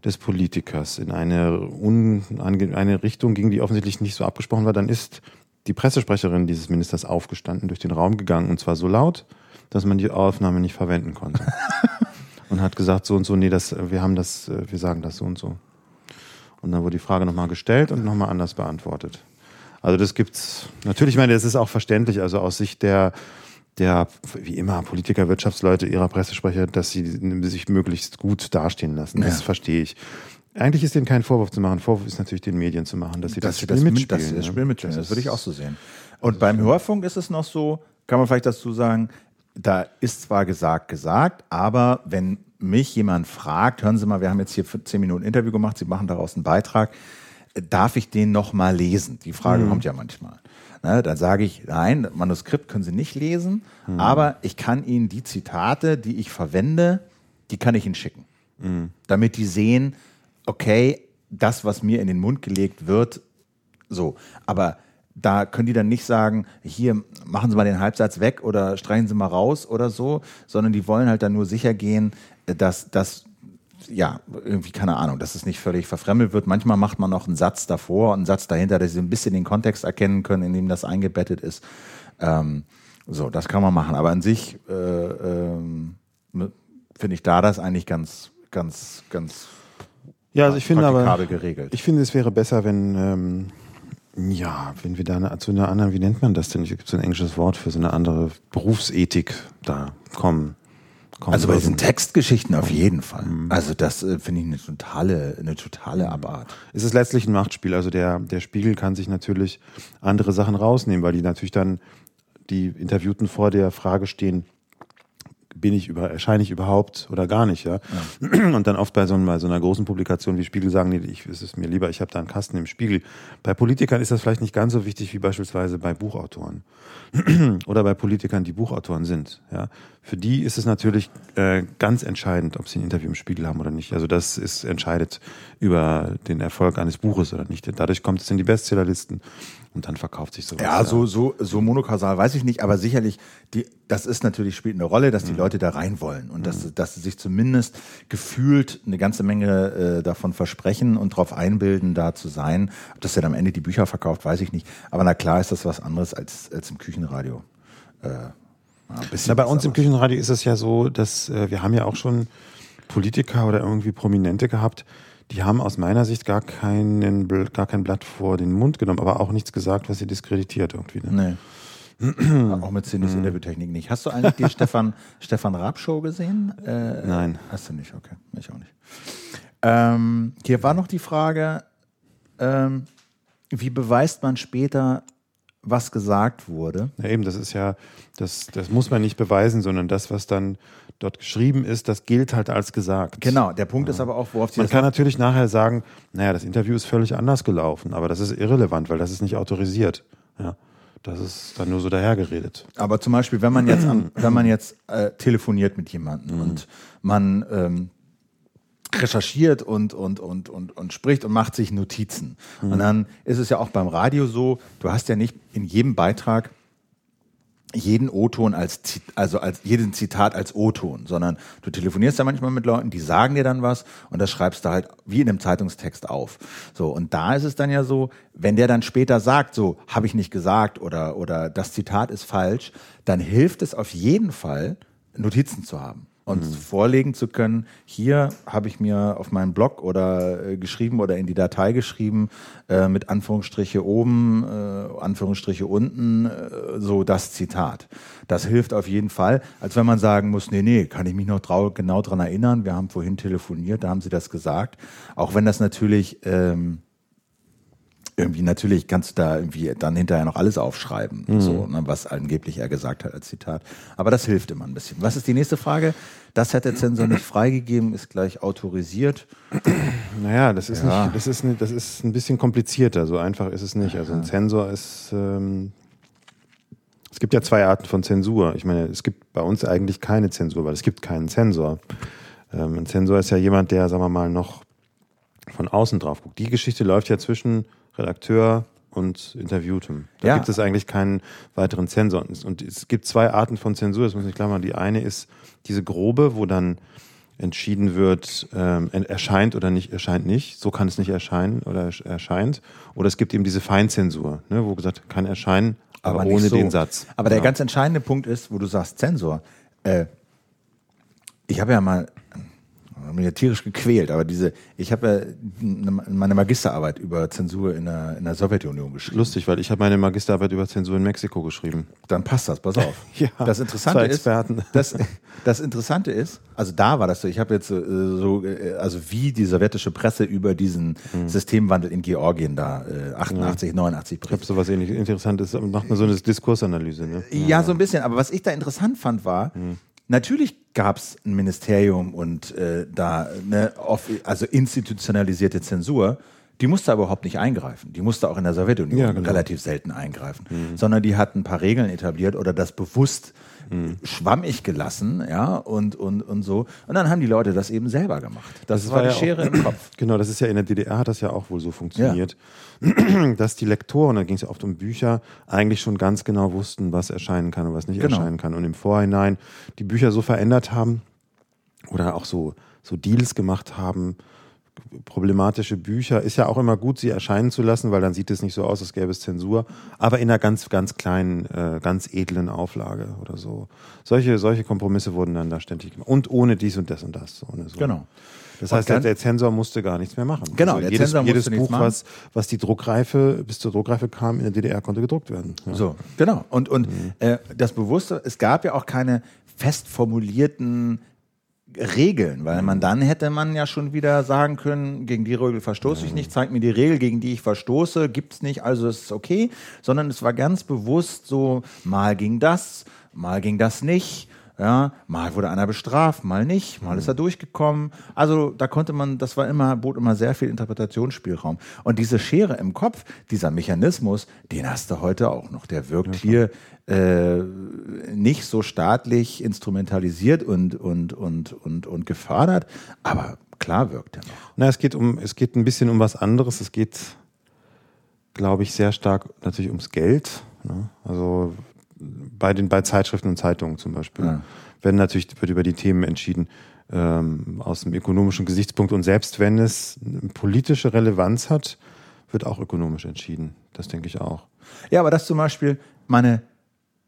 des Politikers in eine, un, eine Richtung ging, die offensichtlich nicht so abgesprochen war, dann ist die Pressesprecherin dieses Ministers aufgestanden, durch den Raum gegangen und zwar so laut, dass man die Aufnahme nicht verwenden konnte. [LAUGHS] und hat gesagt, so und so, nee, das, wir haben das, äh, wir sagen das so und so. Und dann wurde die Frage nochmal gestellt und nochmal anders beantwortet. Also das gibt's natürlich, ich meine, das ist auch verständlich, also aus Sicht der, der, wie immer, Politiker, Wirtschaftsleute, ihrer Pressesprecher, dass sie sich möglichst gut dastehen lassen. Das Ja. verstehe ich. Eigentlich ist denen kein Vorwurf zu machen. Vorwurf ist natürlich den Medien zu machen, dass sie das, dass sie Spiel das, mit- mitspielen. dass sie das? Spiel mitspielen. Das, ist- würde ich auch so sehen. Und beim Hörfunk ist es noch so, kann man vielleicht dazu sagen, da ist zwar gesagt, gesagt, aber wenn mich jemand fragt, hören Sie mal, wir haben jetzt hier zehn Minuten Interview gemacht, Sie machen daraus einen Beitrag, darf ich den noch mal lesen? Die Frage Mhm. kommt ja manchmal. Ne, dann sage ich, nein, Manuskript können Sie nicht lesen, Mhm. aber ich kann Ihnen die Zitate, die ich verwende, die kann ich Ihnen schicken. Mhm. Damit die sehen, okay, das, was mir in den Mund gelegt wird, so. Aber da können die dann nicht sagen, hier machen Sie mal den Halbsatz weg oder streichen Sie mal raus oder so, sondern die wollen halt dann nur sicher gehen, dass das ja, irgendwie, keine Ahnung, dass es nicht völlig verfremdelt wird. Manchmal macht man noch einen Satz davor und einen Satz dahinter, dass sie ein bisschen den Kontext erkennen können, in dem das eingebettet ist. Ähm, so, das kann man machen. Aber an sich äh, ähm, finde ich da das eigentlich ganz, ganz, ganz Ja, also ich finde aber, geregelt. ich finde, es wäre besser, wenn, ähm, ja, wenn wir da eine, zu einer anderen, wie nennt man das denn? Gibt es ein englisches Wort für so eine andere Berufsethik da kommen? Kommen Also bei diesen Textgeschichten auf jeden Fall. Also das äh, finde ich eine totale, eine totale Abart. Es ist letztlich ein Machtspiel. Also der, der Spiegel kann sich natürlich andere Sachen rausnehmen, weil die natürlich dann die Interviewten vor der Frage stehen, bin ich über, erscheine ich überhaupt oder gar nicht, ja. ja. Und dann oft bei so, bei so, einer großen Publikation wie Spiegel sagen, nee, ich, es ist mir lieber, ich habe da einen Kasten im Spiegel. Bei Politikern ist das vielleicht nicht ganz so wichtig wie beispielsweise bei Buchautoren [CLEARS THROAT] oder bei Politikern, die Buchautoren sind, ja. Für die ist es natürlich äh, ganz entscheidend, ob sie ein Interview im Spiegel haben oder nicht. Also das ist entscheidet über den Erfolg eines Buches oder nicht. Dadurch kommt es in die Bestsellerlisten und dann verkauft sich sowas. Ja, so, so, so monokausal weiß ich nicht, aber sicherlich, die, das ist natürlich, spielt eine Rolle, dass die mhm. Leute da rein wollen und mhm. dass, dass sie sich zumindest gefühlt eine ganze Menge äh, davon versprechen und darauf einbilden, da zu sein. Ob das dann am Ende die Bücher verkauft, weiß ich nicht. Aber na klar ist das was anderes als, als im Küchenradio. Äh, na, bei uns im Küchenradio ist es ja so, dass äh, wir haben ja auch schon Politiker oder irgendwie Prominente gehabt, die haben aus meiner Sicht gar, keinen, gar kein Blatt vor den Mund genommen, aber auch nichts gesagt, was sie diskreditiert irgendwie. Ne? Nee. [CLEARS THROAT] auch mit Sinus hm. Interviewtechnik nicht. Hast du eigentlich die [LAUGHS] Stefan, Stefan Raab Show gesehen? Äh, Nein. Hast du nicht, okay. Ich auch nicht. Ähm, hier war noch die Frage, ähm, wie beweist man später, was gesagt wurde? Ja, eben, das ist ja, das, das muss man nicht beweisen, sondern das, was dann dort geschrieben ist, das gilt halt als gesagt. Genau, der Punkt ja. ist aber auch, worauf Sie Man kann natürlich nachher sagen, naja, das Interview ist völlig anders gelaufen, aber das ist irrelevant, weil das ist nicht autorisiert. Ja. Das ist dann nur so dahergeredet. Aber zum Beispiel, wenn man jetzt, an, [CLEARS THROAT] wenn man jetzt äh, telefoniert mit jemandem mhm. und man ähm, recherchiert und, und, und, und, und spricht und macht sich Notizen. Mhm. Und dann ist es ja auch beim Radio so, du hast ja nicht in jedem Beitrag jeden O-Ton als, also als jeden Zitat als O-Ton, sondern du telefonierst ja manchmal mit Leuten, die sagen dir dann was und das schreibst du halt wie in einem Zeitungstext auf. So und da ist es dann ja so, wenn der dann später sagt, so habe ich nicht gesagt oder oder das Zitat ist falsch, dann hilft es auf jeden Fall Notizen zu haben und mhm. vorlegen zu können, hier habe ich mir auf meinen Blog oder äh, geschrieben oder in die Datei geschrieben, äh, mit Anführungsstriche oben, äh, Anführungsstriche unten, äh, so das Zitat. Das hilft auf jeden Fall, als wenn man sagen muss, nee, nee, kann ich mich noch trau genau dran erinnern, wir haben vorhin telefoniert, da haben sie das gesagt. Auch wenn das natürlich... Ähm, irgendwie natürlich kannst du da irgendwie dann hinterher noch alles aufschreiben, mhm. so, ne, was angeblich er gesagt hat als Zitat. Aber das hilft immer ein bisschen. Was ist die nächste Frage? Das hat der Zensor nicht freigegeben, ist gleich autorisiert. [CLEARS THROAT] Naja, das ist ja. nicht, das ist, nicht, das ist ein bisschen komplizierter. So einfach ist es nicht. Also ein Zensor ist, ähm, es gibt ja zwei Arten von Zensur. Ich meine, es gibt bei uns eigentlich keine Zensur, weil es gibt keinen Zensor. Ähm, ein Zensor ist ja jemand, der, sagen wir mal, noch von außen drauf guckt. Die Geschichte läuft ja zwischen Redakteur und Interviewtem. Da ja. gibt es eigentlich keinen weiteren Zensor. Und es gibt zwei Arten von Zensur, das muss ich klar machen. Die eine ist diese grobe, wo dann entschieden wird, ähm, erscheint oder nicht, erscheint nicht. So kann es nicht erscheinen oder erscheint. Oder es gibt eben diese Feinzensur, ne, wo gesagt kann erscheinen, aber, aber ohne so. den Satz. Aber ja. der ganz entscheidende Punkt ist, wo du sagst Zensor. Äh, ich habe ja mal bin ja tierisch gequält, aber diese, ich habe ja meine Magisterarbeit über Zensur in der, in der Sowjetunion geschrieben. Lustig, weil ich habe meine Magisterarbeit über Zensur in Mexiko geschrieben. Dann passt das, pass auf. [LAUGHS] ja, das Interessante ist, [LAUGHS] das, das Interessante ist, also da war das so, ich habe jetzt so, so, also wie die sowjetische Presse über diesen mhm. Systemwandel in Georgien da, äh, 88, ja. 89 berichtet. Ich habe sowas ähnlich Interessantes, macht man so eine Diskursanalyse, ne? Ja, ja, so ein bisschen, aber was ich da interessant fand war, mhm Natürlich gab es ein Ministerium und äh, da eine also institutionalisierte Zensur. Die musste aber überhaupt nicht eingreifen. Die musste auch in der Sowjetunion ja, genau. relativ selten eingreifen, mhm. sondern die hat ein paar Regeln etabliert oder das bewusst mhm. schwammig gelassen, ja, und, und, und so. Und dann haben die Leute das eben selber gemacht. Das, das war, war die Schere auch, im [CLEARS THROAT] Kopf. Genau, das ist ja in der DDR hat das ja auch wohl so funktioniert, ja. dass die Lektoren, da ging es ja oft um Bücher, eigentlich schon ganz genau wussten, was erscheinen kann und was nicht genau. erscheinen kann. Und im Vorhinein die Bücher so verändert haben oder auch so, so Deals gemacht haben, problematische Bücher ist ja auch immer gut, sie erscheinen zu lassen, weil dann sieht es nicht so aus, als gäbe es Zensur, aber in einer ganz, ganz kleinen, äh, ganz edlen Auflage oder so. Solche, solche Kompromisse wurden dann da ständig gemacht. Und ohne dies und das und das. Ohne so. Genau. Das heißt, der, der Zensor musste gar nichts mehr machen. Genau, also der jedes, Zensor jedes Buch, was, was die Druckreife, bis zur Druckreife kam, in der DDR konnte gedruckt werden. Ja. So, genau. Und, und mhm. äh, das Bewusste, es gab ja auch keine fest formulierten Regeln, weil man dann hätte man ja schon wieder sagen können, gegen die Regel verstoße ich nicht, zeig mir die Regel, gegen die ich verstoße, gibt's nicht, also ist es okay, sondern es war ganz bewusst so, mal ging das, mal ging das nicht, Ja, mal wurde einer bestraft, mal nicht, mal ist er durchgekommen. Also da konnte man, das war immer, bot immer sehr viel Interpretationsspielraum. Und diese Schere im Kopf, dieser Mechanismus, den hast du heute auch noch. Der wirkt hier äh, nicht so staatlich instrumentalisiert und, und, und, und, und gefördert, aber klar wirkt er noch. Na, es geht um, es geht ein bisschen um was anderes. Es geht, glaube ich, sehr stark natürlich ums Geld. Ne? Also bei den bei Zeitschriften und Zeitungen zum Beispiel. Ja. Wenn natürlich wird über die Themen entschieden ähm, aus dem ökonomischen Gesichtspunkt und selbst wenn es eine politische Relevanz hat, wird auch ökonomisch entschieden. Das denke ich auch. Ja, aber das zum Beispiel, meine,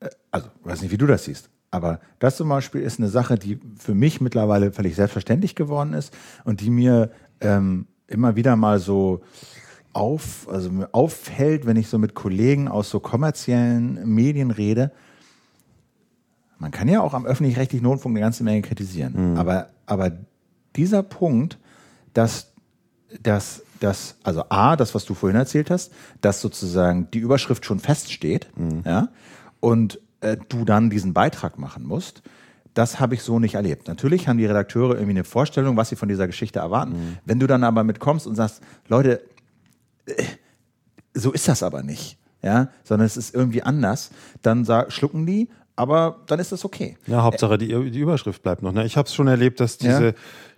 äh, also weiß nicht, wie du das siehst, aber das zum Beispiel ist eine Sache, die für mich mittlerweile völlig selbstverständlich geworden ist und die mir ähm, immer wieder mal so auf, also mir auffällt, wenn ich so mit Kollegen aus so kommerziellen Medien rede. Man kann ja auch am öffentlich-rechtlichen Rundfunk eine ganze Menge kritisieren. Aber, aber dieser Punkt, dass, dass, dass, also A, das, was du vorhin erzählt hast, dass sozusagen die Überschrift schon feststeht, ja, und äh, du dann diesen Beitrag machen musst, das habe ich so nicht erlebt. Natürlich haben die Redakteure irgendwie eine Vorstellung, was sie von dieser Geschichte erwarten. Wenn du dann aber mitkommst und sagst, Leute, so ist das aber nicht, ja, sondern es ist irgendwie anders, dann sag, schlucken die, aber dann ist das okay. Ja, Hauptsache die, die Überschrift bleibt noch. Ne? Ich habe es schon erlebt, dass diese, Ja.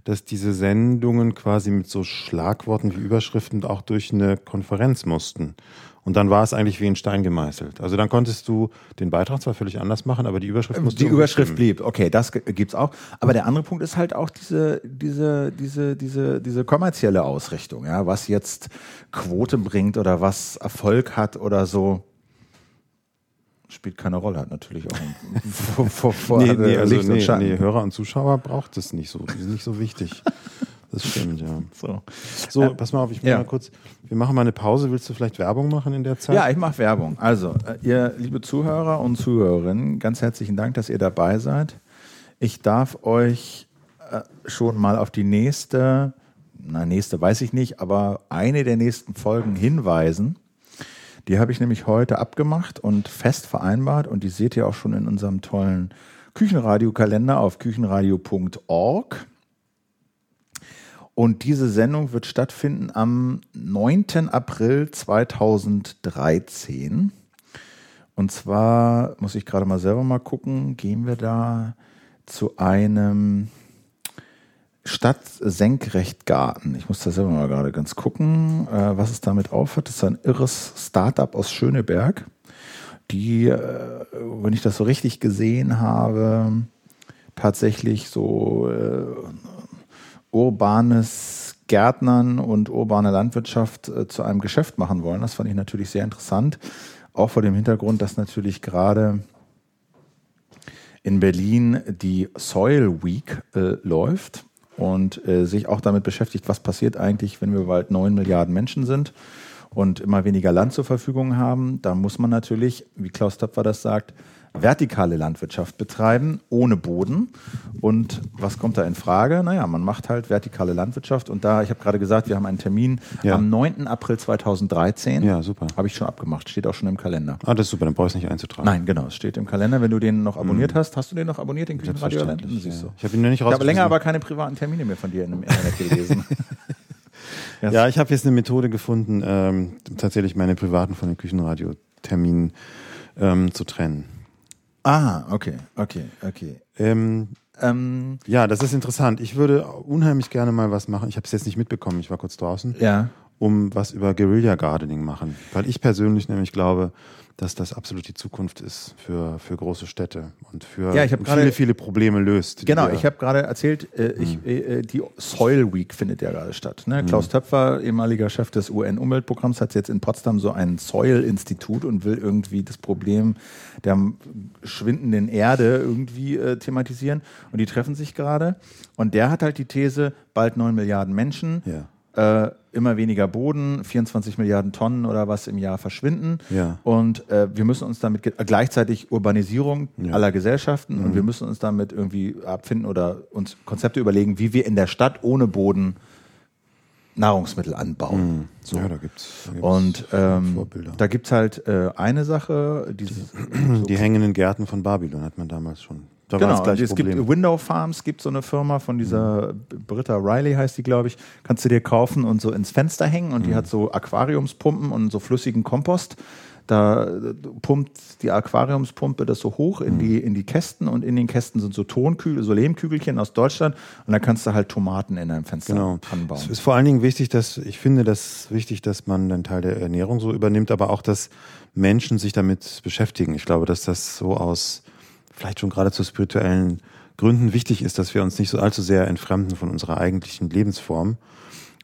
dass diese Sendungen quasi mit so Schlagworten wie Überschriften auch durch eine Konferenz mussten. Und dann war es eigentlich wie in Stein gemeißelt. Also dann konntest du den Beitrag zwar völlig anders machen, aber die Überschrift musste Die Überschrift blieb, okay, das gibt's auch. Aber der andere Punkt ist halt auch diese, diese, diese, diese, diese kommerzielle Ausrichtung, ja, was jetzt Quote bringt oder was Erfolg hat oder so. Spielt keine Rolle, hat natürlich auch vor, [LAUGHS] vor, vor, Nee, nee, also nee, nee, Hörer und Zuschauer braucht es nicht so. Die sind nicht so wichtig. [LAUGHS] Das stimmt, ja. [LAUGHS] So. So, pass mal auf, ich will ja. mal kurz, wir machen mal eine Pause. Willst du vielleicht Werbung machen in der Zeit? Ja, ich mache Werbung. Also, äh, ihr liebe Zuhörer und Zuhörerinnen, ganz herzlichen Dank, dass ihr dabei seid. Ich darf euch äh, schon mal auf die nächste, na, nächste weiß ich nicht, aber eine der nächsten Folgen hinweisen. Die habe ich nämlich heute abgemacht und fest vereinbart und die seht ihr auch schon in unserem tollen Küchenradio-Kalender auf küchenradio.org. Und diese Sendung wird stattfinden am 9. April 2013. Und zwar muss ich gerade mal selber mal gucken, gehen wir da zu einem Stadt-Senkrechtgarten. Ich muss da selber mal gerade ganz gucken, äh, was es damit aufhat. Das ist ein irres Startup aus Schöneberg, die, äh, wenn ich das so richtig gesehen habe, tatsächlich so äh, urbanes Gärtnern und urbane Landwirtschaft äh, zu einem Geschäft machen wollen. Das fand ich natürlich sehr interessant. Auch vor dem Hintergrund, dass natürlich gerade in Berlin die Soil Week äh, läuft und äh, sich auch damit beschäftigt, was passiert eigentlich, wenn wir bald 9 Milliarden Menschen sind und immer weniger Land zur Verfügung haben. Da muss man natürlich, wie Klaus Töpfer das sagt, vertikale Landwirtschaft betreiben, ohne Boden. Und was kommt da in Frage? Naja, man macht halt vertikale Landwirtschaft. Und da, ich habe gerade gesagt, wir haben einen Termin Ja. am 9. April 2013. Ja, super. Habe ich schon abgemacht, steht auch schon im Kalender. Ah, das ist super, dann brauchst du nicht einzutragen. Nein, genau, es steht im Kalender. Wenn du den noch abonniert hast, hast du den noch abonniert, den Küchenradio? Du. ja. Ich habe ihn noch nicht Ich habe länger aber keine privaten Termine mehr von dir im Internet gelesen. [LAUGHS] Ja, ich habe jetzt eine Methode gefunden, ähm, tatsächlich meine privaten von den Küchenradio-Terminen ähm, zu trennen. Ah, okay, okay, okay. Ähm, Ähm, ja, das ist interessant. Ich würde unheimlich gerne mal was machen. Ich habe es jetzt nicht mitbekommen, ich war kurz draußen, ja. um was über Guerilla Gardening machen. Weil ich persönlich nämlich glaube, dass das absolut die Zukunft ist für, für große Städte und für Ja, ich und gerade- viele, viele Probleme löst. Genau, wir- ich habe gerade erzählt, äh, ich, äh, die Soil Week findet ja gerade statt. Ne? Klaus Töpfer, ehemaliger Chef des UN-Umweltprogramms, hat jetzt in Potsdam so ein Soil-Institut und will irgendwie das Problem der schwindenden Erde irgendwie äh, thematisieren. Und die treffen sich gerade. Und der hat halt die These, bald 9 Milliarden Menschen, Ja. Äh, immer weniger Boden, 24 Milliarden Tonnen oder was im Jahr verschwinden. Ja. Und äh, wir müssen uns damit ge- gleichzeitig Urbanisierung Ja. aller Gesellschaften und wir müssen uns damit irgendwie abfinden oder uns Konzepte überlegen, wie wir in der Stadt ohne Boden Nahrungsmittel anbauen. So. Ja, da gibt's, da gibt's Und ähm, Vorbilder. da gibt's halt äh, eine Sache, dieses, [CLEARS THROAT] so Die hängenden Gärten von Babylon hat man damals schon Da Genau, es gibt Problem. Window Farms, gibt so eine Firma von dieser Britta Riley heißt die, glaube ich. Kannst du dir kaufen und so ins Fenster hängen und die hat so Aquariumspumpen und so flüssigen Kompost. Da äh, pumpt die Aquariumspumpe das so hoch in, die, in die Kästen und in den Kästen sind so Tonkügel, so Lehmkügelchen aus Deutschland und da kannst du halt Tomaten in deinem Fenster Genau. anbauen. Es ist vor allen Dingen wichtig, dass ich finde, das wichtig, dass man einen Teil der Ernährung so übernimmt, aber auch, dass Menschen sich damit beschäftigen. Ich glaube, dass das so aus vielleicht schon gerade zu spirituellen Gründen wichtig ist, dass wir uns nicht so allzu sehr entfremden von unserer eigentlichen Lebensform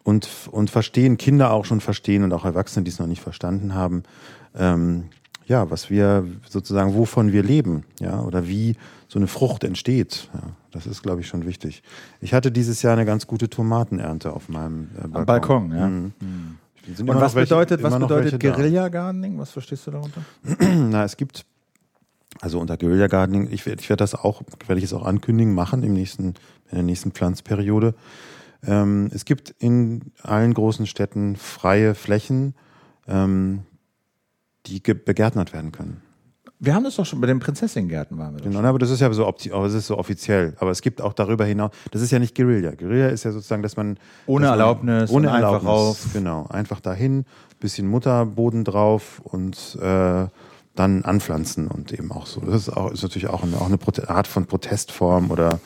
und, und verstehen, Kinder auch schon verstehen und auch Erwachsene, die es noch nicht verstanden haben, ähm, ja, was wir sozusagen, wovon wir leben, ja, oder wie so eine Frucht entsteht. Ja, das ist, glaube ich, schon wichtig. Ich hatte dieses Jahr eine ganz gute Tomatenernte auf meinem äh, Balkon. Balkon, ja. Mhm. Sind Und was welche- bedeutet, was bedeutet. Guerilla Gardening? Was verstehst du darunter? [CLEARS THROAT] Na, es gibt, also unter Guerilla Gardening, ich werde ich werd das auch, werde ich es auch ankündigen, machen im nächsten, in der nächsten Pflanzperiode. Ähm, es gibt in allen großen Städten freie Flächen, ähm, die begärtnert werden können. Wir haben das doch schon bei den Prinzessingärten waren wir Genau, aber das ist ja so, es ist so offiziell. Aber es gibt auch darüber hinaus, das ist ja nicht Guerilla. Guerilla ist ja sozusagen, dass man Ohne dass man, Erlaubnis ohne und einfach Erlaubnis, rauf. genau, einfach dahin, bisschen Mutterboden drauf und äh, dann anpflanzen und eben auch so. Das ist auch ist natürlich auch eine, auch eine Art von Protestform oder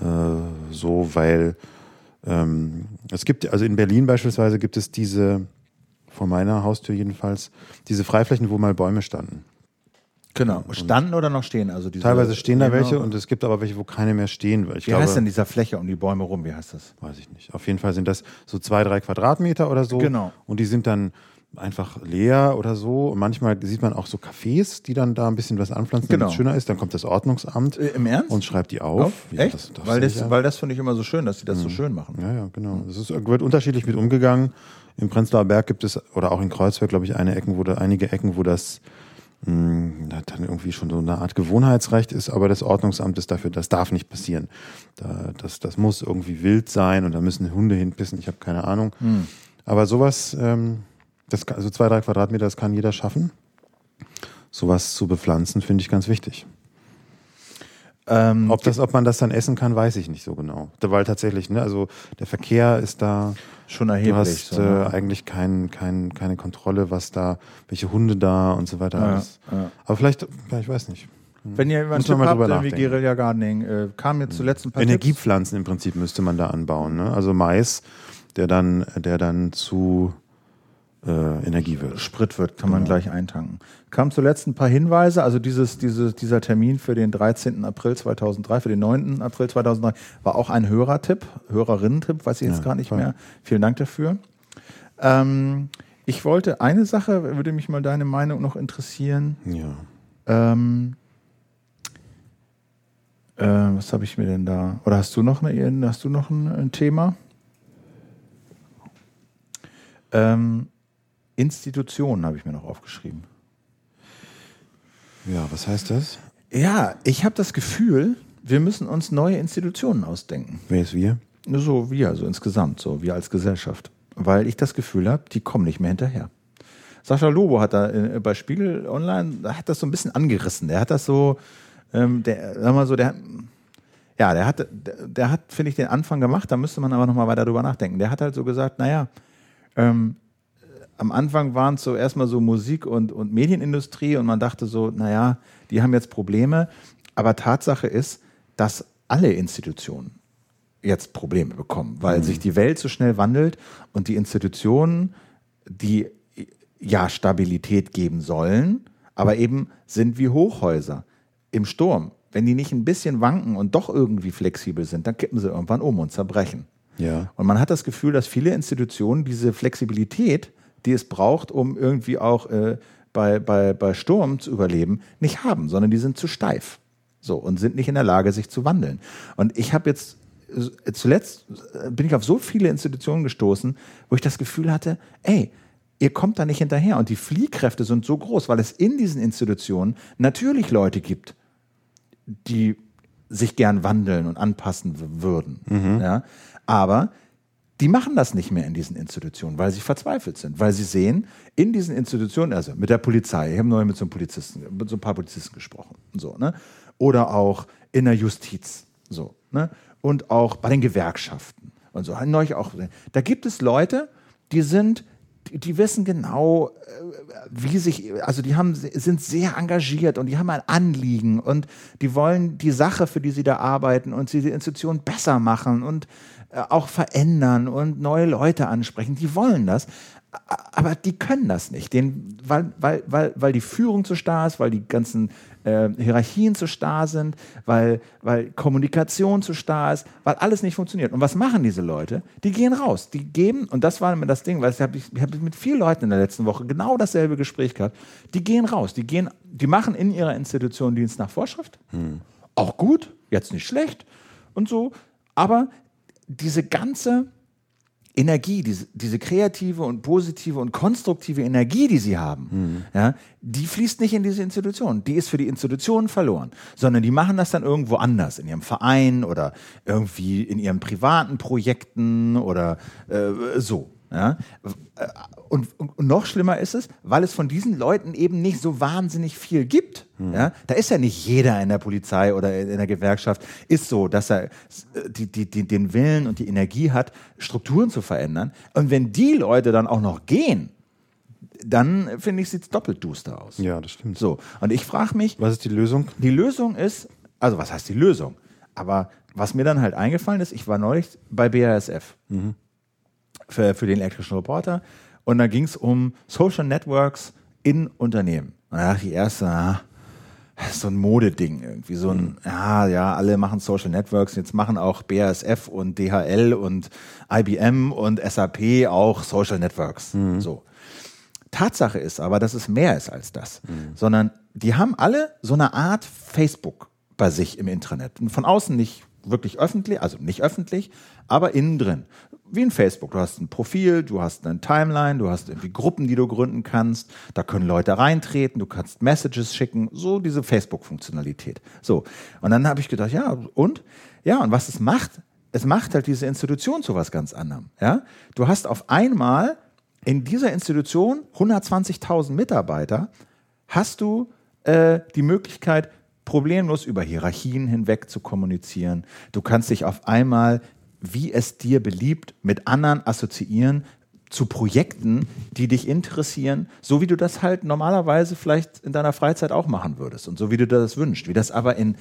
äh, so, weil ähm, es gibt, also in Berlin beispielsweise gibt es diese, vor meiner Haustür jedenfalls, diese Freiflächen, wo mal Bäume standen. Genau. Standen oder noch stehen? Also diese, Teilweise stehen da Genau. welche und es gibt aber welche, wo keine mehr stehen. Ich Wie glaube, heißt denn dieser Fläche um die Bäume rum? Wie heißt das? Weiß ich nicht. Auf jeden Fall sind das so zwei, drei Quadratmeter oder so. Genau. Und die sind dann einfach leer oder so. Und manchmal sieht man auch so Cafés, die dann da ein bisschen was anpflanzen, damit Genau. es schöner ist. Dann kommt das Ordnungsamt Äh, Im Ernst? und schreibt die auf. Ja, Echt? das- das weil, das. Mhm. weil das finde ich immer so schön, dass sie das so schön machen. Ja, ja, genau. Es ist, wird unterschiedlich mit umgegangen. Im Prenzlauer Berg gibt es, oder auch in Kreuzberg, glaube ich, eine Ecken, wo da, einige Ecken, wo das mh, dann irgendwie schon so eine Art Gewohnheitsrecht ist, aber das Ordnungsamt ist dafür, das darf nicht passieren. Da, das, das muss irgendwie wild sein und da müssen Hunde hinpissen, ich habe keine Ahnung. Hm. Aber sowas, ähm, das kann, also zwei, drei Quadratmeter, das kann jeder schaffen. Sowas zu bepflanzen, finde ich ganz wichtig. Ähm, Ob, das, ob man das dann essen kann, weiß ich nicht so genau. Weil tatsächlich, ne, also der Verkehr ist da, schon du erheblich. hast so, ne? äh, eigentlich kein, kein, keine Kontrolle, was da, welche Hunde da und so weiter. Ja, alles. ja. Aber vielleicht, ja, ich weiß nicht. Wenn ihr man Tipp mal habt, nachdenken. Guerilla Gardening, äh, kam mir zuletzt ein paar Tipps. Energiepflanzen im Prinzip müsste man da anbauen. Ne? Also Mais, der dann, der dann zu äh, Energie wird. Sprit wird, kann Genau. man gleich eintanken. Kam zuletzt ein paar Hinweise, also dieses, dieses, dieser Termin für den 13. April 2003, für den 9. April 2003, war auch ein Hörertipp, Hörerinnentipp, weiß ich jetzt Ja, gar nicht toll. mehr. Vielen Dank dafür. Ähm, ich wollte eine Sache, würde mich mal deine Meinung noch interessieren. Ja. Ähm, äh, was habe ich mir denn da? Oder hast du noch, eine, hast du noch ein, ein Thema? Ähm, Institutionen habe ich mir noch aufgeschrieben. Ja, was heißt das? Ja, ich habe das Gefühl, wir müssen uns neue Institutionen ausdenken. Wer ist wir? So wir, also insgesamt, so wir als Gesellschaft. Weil ich das Gefühl habe, die kommen nicht mehr hinterher. Sascha Lobo hat da äh, bei Spiegel Online, da hat das so ein bisschen angerissen. Der hat das so, ähm, der, sag mal so, der, ja, der hat, der, der hat, finde ich, den Anfang gemacht, da müsste man aber nochmal weiter drüber nachdenken. Der hat halt so gesagt, naja, ähm, am Anfang waren es so erstmal so Musik- und, und Medienindustrie und man dachte so, naja, die haben jetzt Probleme. Aber Tatsache ist, dass alle Institutionen jetzt Probleme bekommen, weil sich die Welt so schnell wandelt und die Institutionen, die ja Stabilität geben sollen, aber eben sind wie Hochhäuser im Sturm. Wenn die nicht ein bisschen wanken und doch irgendwie flexibel sind, dann kippen sie irgendwann um und zerbrechen. Ja. Und man hat das Gefühl, dass viele Institutionen diese Flexibilität, die es braucht, um irgendwie auch äh, bei, bei, bei Sturm zu überleben, nicht haben, sondern die sind zu steif. So, und sind nicht in der Lage, sich zu wandeln. Und ich habe jetzt äh, zuletzt äh, bin ich auf so viele Institutionen gestoßen, wo ich das Gefühl hatte, ey, ihr kommt da nicht hinterher. Und die Fliehkräfte sind so groß, weil es in diesen Institutionen natürlich Leute gibt, die sich gern wandeln und anpassen würden. Ja? Aber die machen das nicht mehr in diesen Institutionen, weil sie verzweifelt sind, weil sie sehen, in diesen Institutionen, also mit der Polizei, ich habe neulich mit so einem Polizisten, mit so ein paar Polizisten gesprochen, so, ne? oder auch in der Justiz. So, ne? Und auch bei den Gewerkschaften und so. Neulich auch. Da gibt es Leute, die sind die, wissen genau, äh, wie sich, also die haben, sind sehr engagiert und die haben ein Anliegen und die wollen die Sache, für die sie da arbeiten und die Institution besser machen und auch verändern und neue Leute ansprechen. Die wollen das aber die können das nicht, den, weil, weil, weil, weil die Führung zu starr ist, weil die ganzen äh, Hierarchien zu starr sind, weil, weil Kommunikation zu starr ist, weil alles nicht funktioniert. Und was machen diese Leute? Die gehen raus, die geben, und das war immer das Ding, weil ich habe hab mit vielen Leuten in der letzten Woche genau dasselbe Gespräch gehabt, die gehen raus, die, gehen, die machen in ihrer Institution Dienst nach Vorschrift, hm. auch gut, jetzt nicht schlecht und so, aber diese ganze Energie, diese, diese kreative und positive und konstruktive Energie, die sie haben, mhm. ja, die fließt nicht in diese Institution. Die ist für die Institution verloren, sondern die machen das dann irgendwo anders, in ihrem Verein oder irgendwie in ihren privaten Projekten oder äh, so. Ja? Und, und, noch schlimmer ist es, weil es von diesen Leuten eben nicht so wahnsinnig viel gibt. Hm. Ja? Da ist ja nicht jeder in der Polizei oder in der Gewerkschaft, ist so, dass er die, die, die, den Willen und die Energie hat, Strukturen zu verändern. Und wenn die Leute dann auch noch gehen, dann finde ich, sieht es doppelt duster aus. Ja, das stimmt. So, und ich frage mich. Was ist die Lösung? Die Lösung ist, also was heißt die Lösung? Aber was mir dann halt eingefallen ist, ich war neulich bei BASF. Mhm für, für den elektrischen Reporter. Und da ging es um Social Networks in Unternehmen. Und da dachte ich erst, ah, so ein Modeding irgendwie. So ein, mhm. ja, ja, alle machen Social Networks. Jetzt machen auch BASF und DHL und IBM und SAP auch Social Networks. Mhm. So. Tatsache ist aber, dass es mehr ist als das. Mhm. Sondern die haben alle so eine Art Facebook bei sich im Intranet. Und von außen nicht wirklich öffentlich, also nicht öffentlich, aber innen drin wie in Facebook. Du hast ein Profil, du hast eine Timeline, du hast irgendwie Gruppen, die du gründen kannst. Da können Leute reintreten, du kannst Messages schicken, so diese Facebook-Funktionalität. So. Und dann habe ich gedacht, ja, und? Ja, und was es macht, es macht halt diese Institution zu was ganz anderem. Ja? Du hast auf einmal in dieser Institution 120.000 Mitarbeiter, hast du äh, die Möglichkeit, problemlos über Hierarchien hinweg zu kommunizieren. Du kannst dich auf einmal wie es dir beliebt, mit anderen assoziieren zu Projekten, die dich interessieren, so wie du das halt normalerweise vielleicht in deiner Freizeit auch machen würdest und so wie du das wünschst. Wie das aber in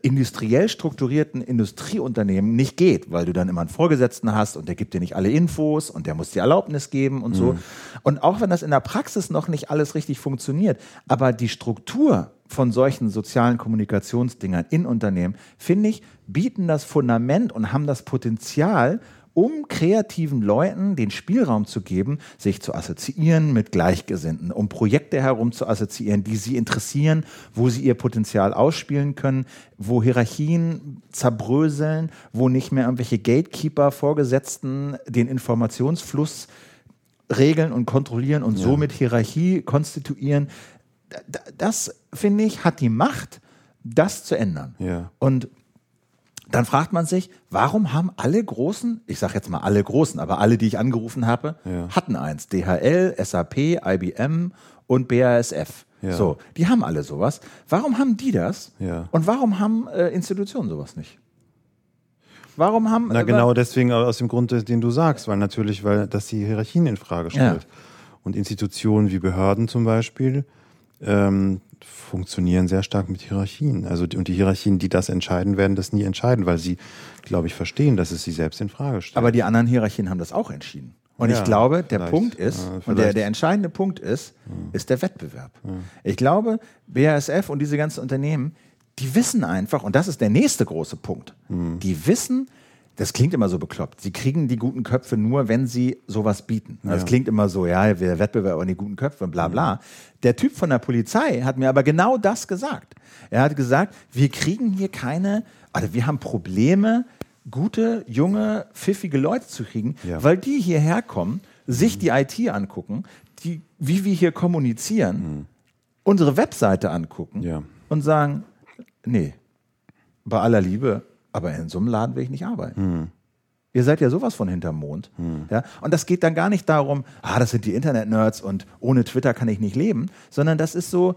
industriell strukturierten Industrieunternehmen nicht geht, weil du dann immer einen Vorgesetzten hast und der gibt dir nicht alle Infos und der muss dir Erlaubnis geben und so. Mhm. Und auch wenn das in der Praxis noch nicht alles richtig funktioniert, aber die Struktur von solchen sozialen Kommunikationsdingern in Unternehmen, finde ich, bieten das Fundament und haben das Potenzial, um kreativen Leuten den Spielraum zu geben, sich zu assoziieren mit Gleichgesinnten, um Projekte herum zu assoziieren, die sie interessieren, wo sie ihr Potenzial ausspielen können, wo Hierarchien zerbröseln, wo nicht mehr irgendwelche Gatekeeper, Vorgesetzten den Informationsfluss regeln und kontrollieren und ja. somit Hierarchie konstituieren. Das, finde ich, hat die Macht, das zu ändern. Ja. Und dann fragt man sich, warum haben alle Großen, ich sage jetzt mal alle Großen, aber alle, die ich angerufen habe, ja. hatten eins. DHL, SAP, IBM und BASF. Ja. So, die haben alle sowas. Warum haben die das? Ja. Und warum haben äh, Institutionen sowas nicht? Warum haben. Na, genau deswegen aus dem Grund, den du sagst, weil natürlich, weil das die Hierarchien in Frage stellt. Und Institutionen wie Behörden zum Beispiel, ähm, funktionieren sehr stark mit Hierarchien. Also die, und die Hierarchien, die das entscheiden, werden das nie entscheiden, weil sie, glaube ich, verstehen, dass es sie selbst in Frage stellt. Aber die anderen Hierarchien haben das auch entschieden. Und ja, ich glaube, der Punkt ist, ja, und der, der entscheidende Punkt ist, ja. ist der Wettbewerb. Ich glaube, BASF und diese ganzen Unternehmen, die wissen einfach, und das ist der nächste große Punkt, mhm. die wissen, das klingt immer so bekloppt. Sie kriegen die guten Köpfe nur, wenn sie sowas bieten. Das ja. klingt immer so, ja, wir Wettbewerb an die guten Köpfe und bla bla. Der Typ von der Polizei hat mir aber genau das gesagt. Er hat gesagt, wir kriegen hier keine, also wir haben Probleme, gute, junge, pfiffige Leute zu kriegen, ja. weil die hierher kommen, sich mhm. die IT angucken, die, wie wir hier kommunizieren, mhm. unsere Webseite angucken ja. und sagen, nee, bei aller Liebe, aber in so einem Laden will ich nicht arbeiten. Hm. Ihr seid ja sowas von hinterm Mond. Hm. Ja? Und das geht dann gar nicht darum, ah, das sind die Internet-Nerds und ohne Twitter kann ich nicht leben, sondern das ist so,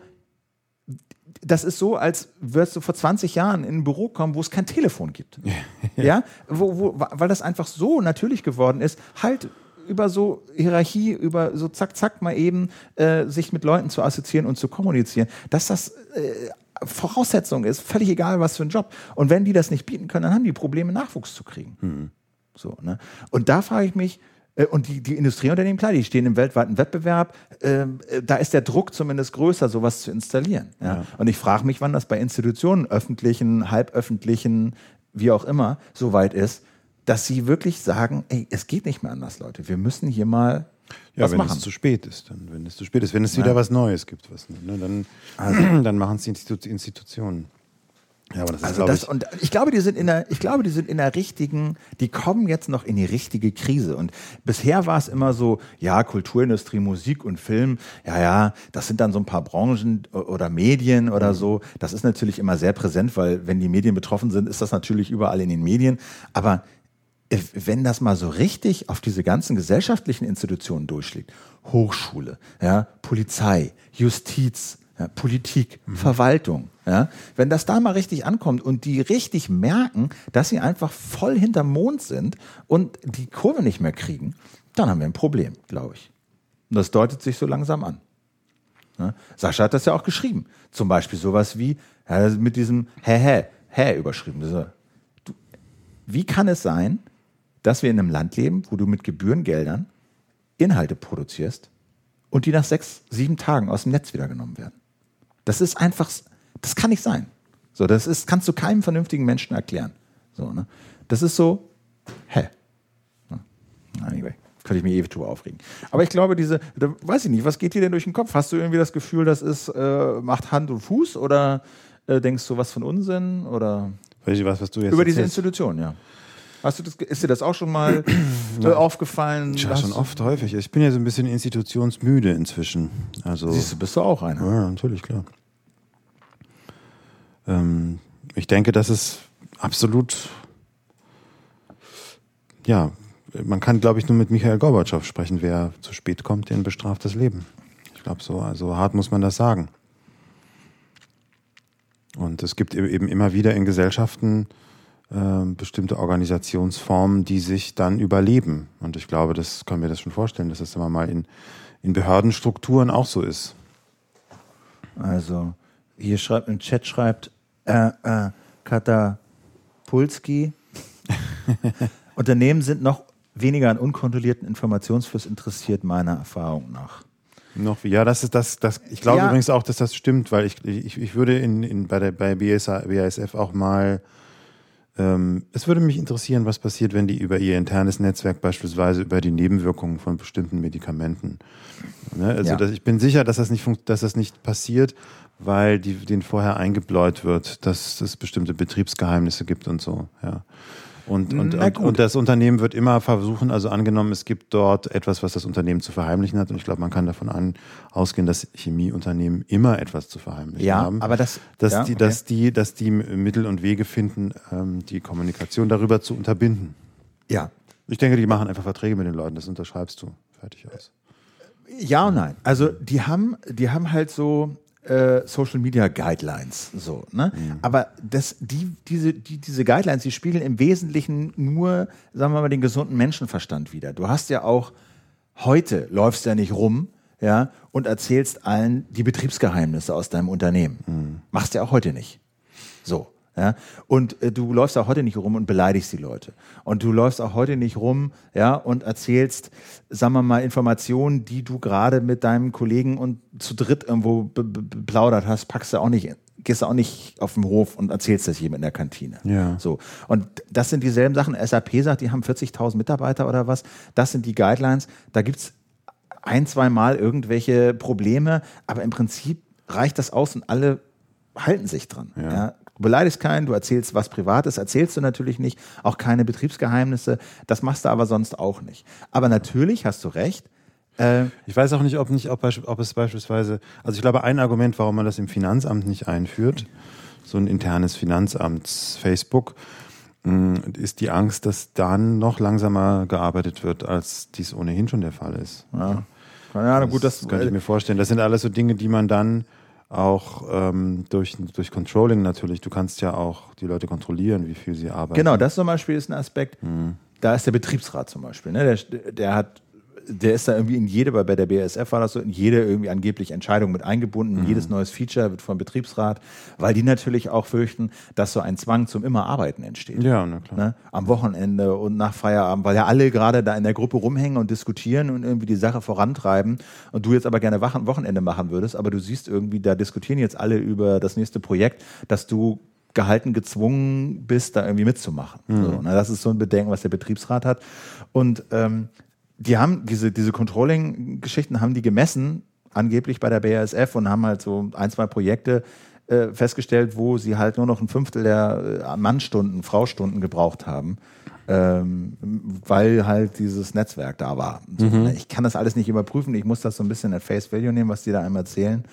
das ist so, als würdest du vor 20 Jahren in ein Büro kommen, wo es kein Telefon gibt. ja, [LAUGHS] ja? Wo, wo, weil das einfach so natürlich geworden ist, halt über so Hierarchie, über so zack, zack mal eben äh, sich mit Leuten zu assoziieren und zu kommunizieren, dass das äh, Voraussetzung ist, völlig egal, was für ein Job. Und wenn die das nicht bieten können, dann haben die Probleme, Nachwuchs zu kriegen. Mhm. So, ne? Und da frage ich mich, äh, und die, die Industrieunternehmen, klar, die stehen im weltweiten Wettbewerb. Ähm, äh, da ist der Druck zumindest größer, sowas zu installieren. Ja? ja. Und ich frage mich, wann das bei Institutionen, öffentlichen, halböffentlichen, wie auch immer, so weit ist, dass sie wirklich sagen, ey, es geht nicht mehr anders, Leute. Wir müssen hier mal ja, was wenn machen. es zu spät ist, dann, wenn es zu spät ist, wenn es ja. wieder was Neues gibt, was, ne, dann, also. [CLEARS THROAT] dann machen es die Institutionen. Ja, aber das also ist, das, ich und ich glaube, die sind in der, ich glaube, die sind in der richtigen, die kommen jetzt noch in die richtige Krise. Und bisher war es immer so, ja, Kulturindustrie, Musik und Film, ja, ja, das sind dann so ein paar Branchen oder Medien oder so. Das ist natürlich immer sehr präsent, weil wenn die Medien betroffen sind, ist das natürlich überall in den Medien. Aber wenn das mal so richtig auf diese ganzen gesellschaftlichen Institutionen durchschlägt, Hochschule, ja, Polizei, Justiz, ja, Politik, mhm. Verwaltung, ja, wenn das da mal richtig ankommt und die richtig merken, dass sie einfach voll hinterm Mond sind und die Kurve nicht mehr kriegen, dann haben wir ein Problem, glaube ich. Und das deutet sich so langsam an. Ja, Sascha hat das ja auch geschrieben. Zum Beispiel sowas wie mit diesem Hä, hä, hä überschrieben. du, wie kann es sein, dass wir in einem Land leben, wo du mit Gebührengeldern Inhalte produzierst und die nach sechs, sieben Tagen aus dem Netz wieder genommen werden? Das ist einfach, das kann nicht sein. So, das ist, kannst du keinem vernünftigen Menschen erklären. So, ne? Das ist so, hä? Anyway, könnte ich mir ewig drüber aufregen. Aber ich glaube, diese, da, weiß ich nicht, was geht dir denn durch den Kopf? Hast du irgendwie das Gefühl, das ist, äh, macht Hand und Fuß oder äh, denkst du was von Unsinn? Oder? Weiß ich was, was du jetzt Über diese Institution, ja. Hast du das, ist dir das auch schon mal [CLEARS THROAT] äh, aufgefallen? Ja, schon oft, häufig. Ich bin ja so ein bisschen institutionsmüde inzwischen. Also, Siehst du, bist du auch einer? Ja, natürlich, klar. Ähm, ich denke, dass es absolut, ja, man kann, glaube ich, nur mit Michael Gorbatschow sprechen. Wer zu spät kommt, den bestraft das Leben. Ich glaube, so also hart muss man das sagen. Und es gibt e-, eben immer wieder in Gesellschaften bestimmte Organisationsformen, die sich dann überleben. Und ich glaube, das können wir das schon vorstellen, dass das immer mal in, in Behördenstrukturen auch so ist. Also, hier schreibt im Chat schreibt äh, äh, Katapulski. [LAUGHS] Unternehmen sind noch weniger an unkontrollierten Informationsfluss interessiert, meiner Erfahrung nach. Noch, ja, das ist das, das ich glaube ja. übrigens auch, dass das stimmt, weil ich, ich, ich würde in, in, bei, der, bei BSA, BASF auch mal ähm, es würde mich interessieren, was passiert, wenn die über ihr internes Netzwerk beispielsweise über die Nebenwirkungen von bestimmten Medikamenten. Ne? Also ja. dass, ich bin sicher, dass das nicht, dass das nicht passiert, weil die, denen vorher eingebläut wird, dass es bestimmte Betriebsgeheimnisse gibt und so. Ja. Und, und, und, und, das Unternehmen wird immer versuchen, also angenommen, es gibt dort etwas, was das Unternehmen zu verheimlichen hat. Und ich glaube, man kann davon an, ausgehen, dass Chemieunternehmen immer etwas zu verheimlichen ja, haben. Aber das, dass, ja, die, okay. dass, die, dass die Mittel und Wege finden, ähm, die Kommunikation darüber zu unterbinden. Ja. Ich denke, die machen einfach Verträge mit den Leuten, das unterschreibst du. Fertig aus. Ja und nein. Also die haben, die haben halt so, äh, Social Media Guidelines. So, ne? Mhm. Aber das, die, diese, die, diese Guidelines, die spiegeln im Wesentlichen nur, sagen wir mal, den gesunden Menschenverstand wieder. Du hast ja auch heute läufst ja nicht rum, ja, und erzählst allen die Betriebsgeheimnisse aus deinem Unternehmen. Mhm. Machst ja auch heute nicht. So. Ja? Und äh, du läufst auch heute nicht rum und beleidigst die Leute. Und du läufst auch heute nicht rum ja, und erzählst, sagen wir mal, Informationen, die du gerade mit deinem Kollegen und zu dritt irgendwo beplaudert hast, packst du auch nicht gehst du auch nicht auf den Hof und erzählst das jedem in der Kantine. Ja. So. Und das sind dieselben Sachen. SAP sagt, die haben 40.000 Mitarbeiter oder was. Das sind die Guidelines. Da gibt's ein, zwei Mal irgendwelche Probleme, aber im Prinzip reicht das aus und alle halten sich dran. Ja. ja. Du beleidigst keinen, du erzählst was Privates, erzählst du natürlich nicht, auch keine Betriebsgeheimnisse. Das machst du aber sonst auch nicht. Aber natürlich hast du recht. Äh, ich weiß auch nicht, ob, nicht ob, ob es beispielsweise, also ich glaube, ein Argument, warum man das im Finanzamt nicht einführt, so ein internes Finanzamts Facebook, mm, ist die Angst, dass dann noch langsamer gearbeitet wird, als dies ohnehin schon der Fall ist. Ja, ja gut, das, das könnte ich mir vorstellen. Das sind alles so Dinge, die man dann auch ähm, durch, durch Controlling natürlich. Du kannst ja auch die Leute kontrollieren, wie viel sie arbeiten. Genau, das zum Beispiel ist ein Aspekt. Mhm. Da ist der Betriebsrat zum Beispiel. Ne? Der, der hat der ist da irgendwie in jede, weil bei der BASF war das so, in jede irgendwie angeblich Entscheidung mit eingebunden. Mhm. Jedes neues Feature wird vom Betriebsrat, weil die natürlich auch fürchten, dass so ein Zwang zum immer Arbeiten entsteht. Ja, na klar. Ne? Am Wochenende und nach Feierabend, weil ja alle gerade da in der Gruppe rumhängen und diskutieren und irgendwie die Sache vorantreiben und du jetzt aber gerne Wochenende machen würdest, aber du siehst irgendwie, da diskutieren jetzt alle über das nächste Projekt, dass du gehalten gezwungen bist, da irgendwie mitzumachen. Mhm. So, ne? Das ist so ein Bedenken, was der Betriebsrat hat. Und ähm, die haben diese, diese Controlling-Geschichten haben die gemessen, angeblich bei der BASF und haben halt so ein, zwei Projekte äh, festgestellt, wo sie halt nur noch ein Fünftel der äh, Mannstunden, Fraustunden gebraucht haben. Ähm, weil halt dieses Netzwerk da war. Mhm. Ne, ich kann das alles nicht überprüfen, ich muss das so ein bisschen at Face Value nehmen, was die da einmal erzählen.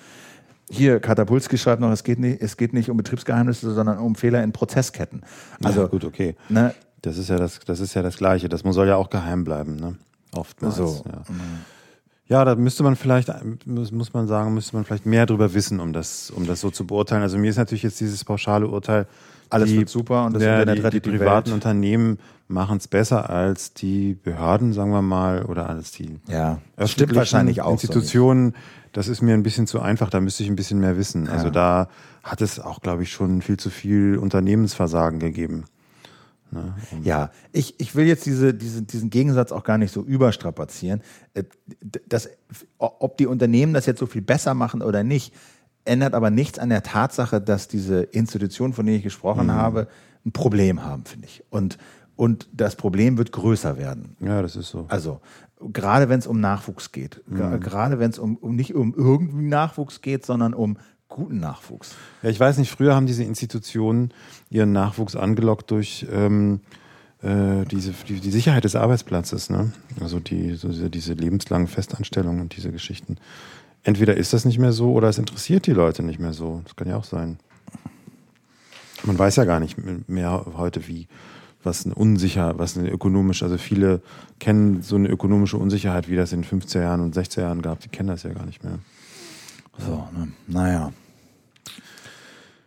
Hier, Katapulski schreibt noch, es geht, nicht, es geht nicht um Betriebsgeheimnisse, sondern um Fehler in Prozessketten. Also ja, gut, okay. Ne, das ist ja das, das ist ja das Gleiche. Das soll ja auch geheim bleiben. Ne? Oftmals. So. Ja. ja, da müsste man vielleicht, muss, muss man sagen, müsste man vielleicht mehr drüber wissen, um das, um das so zu beurteilen. Also mir ist natürlich jetzt dieses pauschale Urteil, alles die, wird super und das der, Internet rettet die, die, die privaten Welt. Unternehmen machen es besser als die Behörden, sagen wir mal, oder als die ja, das stimmt wahrscheinlich auch Institutionen. So das ist mir ein bisschen zu einfach, da müsste ich ein bisschen mehr wissen. Also ja. Also da hat es auch, glaube ich, schon viel zu viel Unternehmensversagen gegeben. Ne? Ja, ich, ich will jetzt diese, diese, diesen Gegensatz auch gar nicht so überstrapazieren. Äh, das, ob die Unternehmen das jetzt so viel besser machen oder nicht, ändert aber nichts an der Tatsache, dass diese Institutionen, von denen ich gesprochen mhm. habe, ein Problem haben, finde ich. Und, und das Problem wird größer werden. Ja, das ist so. Also, gerade wenn es um Nachwuchs geht, mhm. gerade wenn es um, um nicht um irgendwie Nachwuchs geht, sondern um guten Nachwuchs. Ja, ich weiß nicht, früher haben diese Institutionen ihren Nachwuchs angelockt durch ähm, äh, diese, die, die, Sicherheit des Arbeitsplatzes, ne? also die, so diese, diese lebenslangen Festanstellungen und diese Geschichten. Entweder ist das nicht mehr so oder es interessiert die Leute nicht mehr so. Das kann ja auch sein. Man weiß ja gar nicht mehr heute, wie was eine unsicher, was eine ökonomische, also viele kennen so eine ökonomische Unsicherheit, wie das in 15 Jahren und 16 Jahren gab, die kennen das ja gar nicht mehr. So, ne? naja.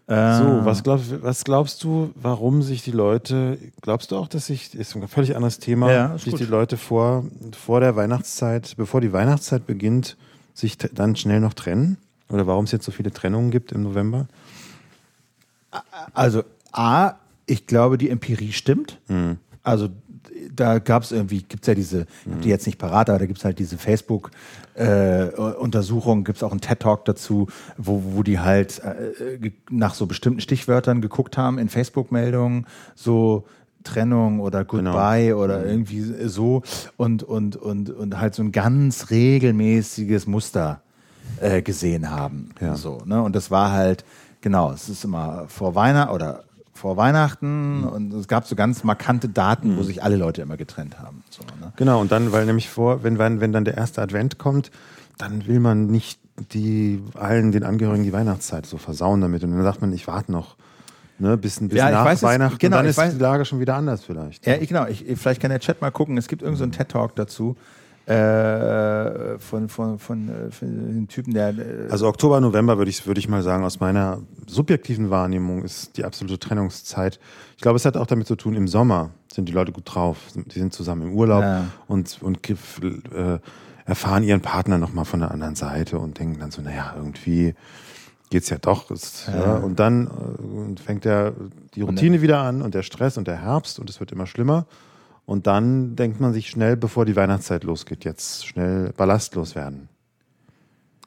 So, äh. was, glaub, was glaubst du, warum sich die Leute, glaubst du auch, dass sich, ist ein völlig anderes Thema, ja, sich gut. die Leute vor, vor der Weihnachtszeit, bevor die Weihnachtszeit beginnt, sich dann schnell noch trennen? Oder warum es jetzt so viele Trennungen gibt im November? Also, A, ich glaube, die Empirie stimmt. Mhm. Also da gab es irgendwie, gibt es ja diese, ich habe die jetzt nicht parat, aber da gibt es halt diese Facebook-Untersuchung, äh, gibt es auch einen TED-Talk dazu, wo, wo die halt äh, nach so bestimmten Stichwörtern geguckt haben in Facebook-Meldungen, so Trennung oder Goodbye genau. oder mhm. irgendwie so und, und, und, und halt so ein ganz regelmäßiges Muster äh, gesehen haben. Ja. So, ne? Und das war halt, genau, es ist immer vor Weihnachten oder vor Weihnachten mhm. und es gab so ganz markante Daten, mhm. wo sich alle Leute immer getrennt haben. So, ne? Genau, und dann, weil nämlich vor, wenn, wenn, wenn dann der erste Advent kommt, dann will man nicht die allen den Angehörigen die Weihnachtszeit so versauen damit. Und dann sagt man, ich warte noch. Ne, bis, bis ja, nach weiß, Weihnachten, genau, dann ist weiß, die Lage schon wieder anders vielleicht. Ja, ich, genau. Ich, vielleicht kann der Chat mal gucken. Es gibt irgendeinen so TED-Talk dazu äh, von, von, von, äh, von dem Typen, der. Äh also Oktober, November würde ich, würde ich mal sagen, aus meiner subjektiven Wahrnehmung ist die absolute Trennungszeit. Ich glaube, es hat auch damit zu tun, im Sommer sind die Leute gut drauf. Die sind zusammen im Urlaub ja. und, und äh, erfahren ihren Partner nochmal von der anderen Seite und denken dann so, naja, irgendwie geht's ja doch. Ist, ja. ja. Und dann äh, fängt der, die Routine wieder an und der Stress und der Herbst und es wird immer schlimmer. Und dann denkt man sich schnell, bevor die Weihnachtszeit losgeht, jetzt schnell ballastlos werden.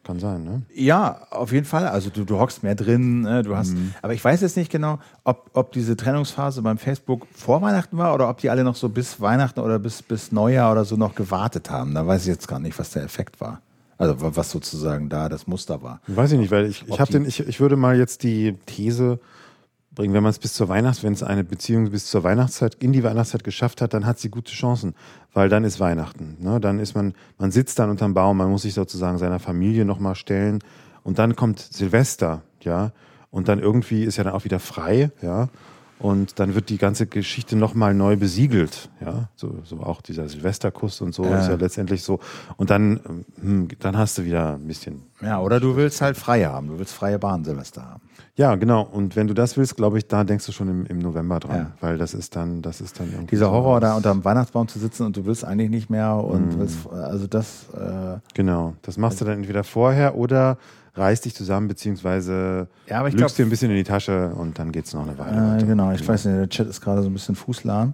Kann sein, ne? Ja, auf jeden Fall. Also du, du hockst mehr drin, ne? du hast. Mhm. Aber ich weiß jetzt nicht genau, ob, ob diese Trennungsphase beim Facebook vor Weihnachten war oder ob die alle noch so bis Weihnachten oder bis, bis Neujahr oder so noch gewartet haben. Da weiß ich jetzt gar nicht, was der Effekt war. Also was sozusagen da das Muster war. Weiß ich nicht, weil ich, ich habe den, ich, ich würde mal jetzt die These bringen. Wenn man es bis zur Weihnachts, wenn es eine Beziehung bis zur Weihnachtszeit, in die Weihnachtszeit geschafft hat, dann hat sie gute Chancen, weil dann ist Weihnachten. Ne? Dann ist man, man sitzt dann unterm Baum, man muss sich sozusagen seiner Familie nochmal stellen und dann kommt Silvester, ja, und dann irgendwie ist ja dann auch wieder frei, ja, Und dann wird die ganze Geschichte nochmal neu besiegelt. Ja, so, so auch dieser Silvesterkuss und so Ja. ist ja letztendlich so. Und dann, hm, dann hast du wieder ein bisschen. Ja, oder du willst halt frei haben. Du willst freie Bahn Silvester haben. Ja, genau. Und wenn du das willst, glaube ich, da denkst du schon im, im November dran, Ja. weil das ist dann, das ist dann irgendwie. Dieser Horror, da unter dem Weihnachtsbaum zu sitzen und du willst eigentlich nicht mehr und willst, also das, äh, Genau. Das machst du dann entweder vorher oder reißt dich zusammen, beziehungsweise Ja, aber ich lügst glaub- dir ein bisschen in die Tasche und dann geht's noch eine Weile. äh, genau, ich weiß nicht, der Chat ist gerade so ein bisschen fußlahm.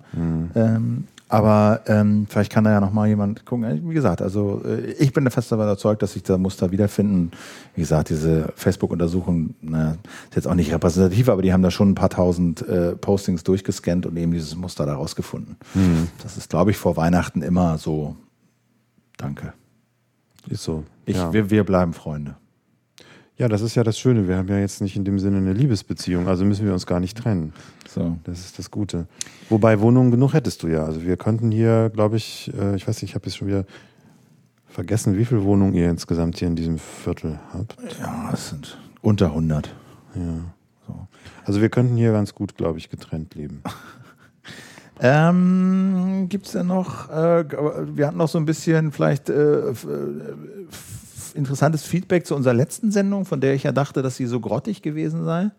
Ähm, aber ähm, vielleicht kann da ja nochmal jemand gucken. Wie gesagt, also äh, ich bin fest davon überzeugt, dass sich da Muster wiederfinden. Wie gesagt, diese Facebook-Untersuchung na, ist jetzt auch nicht repräsentativ, aber die haben da schon ein paar tausend äh, Postings durchgescannt und eben dieses Muster da rausgefunden. Das ist, glaube ich, vor Weihnachten immer so. Danke. Ist so. Ich, ja. wir, wir bleiben Freunde. Ja, das ist ja das Schöne. Wir haben ja jetzt nicht in dem Sinne eine Liebesbeziehung, also müssen wir uns gar nicht trennen. So. Das ist das Gute. Wobei Wohnungen genug hättest du ja. Also wir könnten hier, glaube ich, äh, ich weiß nicht, ich habe jetzt schon wieder vergessen, wie viele Wohnungen ihr insgesamt hier in diesem Viertel habt. Ja, es sind unter 100. Ja. So. Also wir könnten hier ganz gut, glaube ich, getrennt leben. [LAUGHS] Ähm, Gibt es denn noch, äh, wir hatten noch so ein bisschen vielleicht äh, äh, interessantes Feedback zu unserer letzten Sendung, von der ich ja dachte, dass sie so grottig gewesen sei.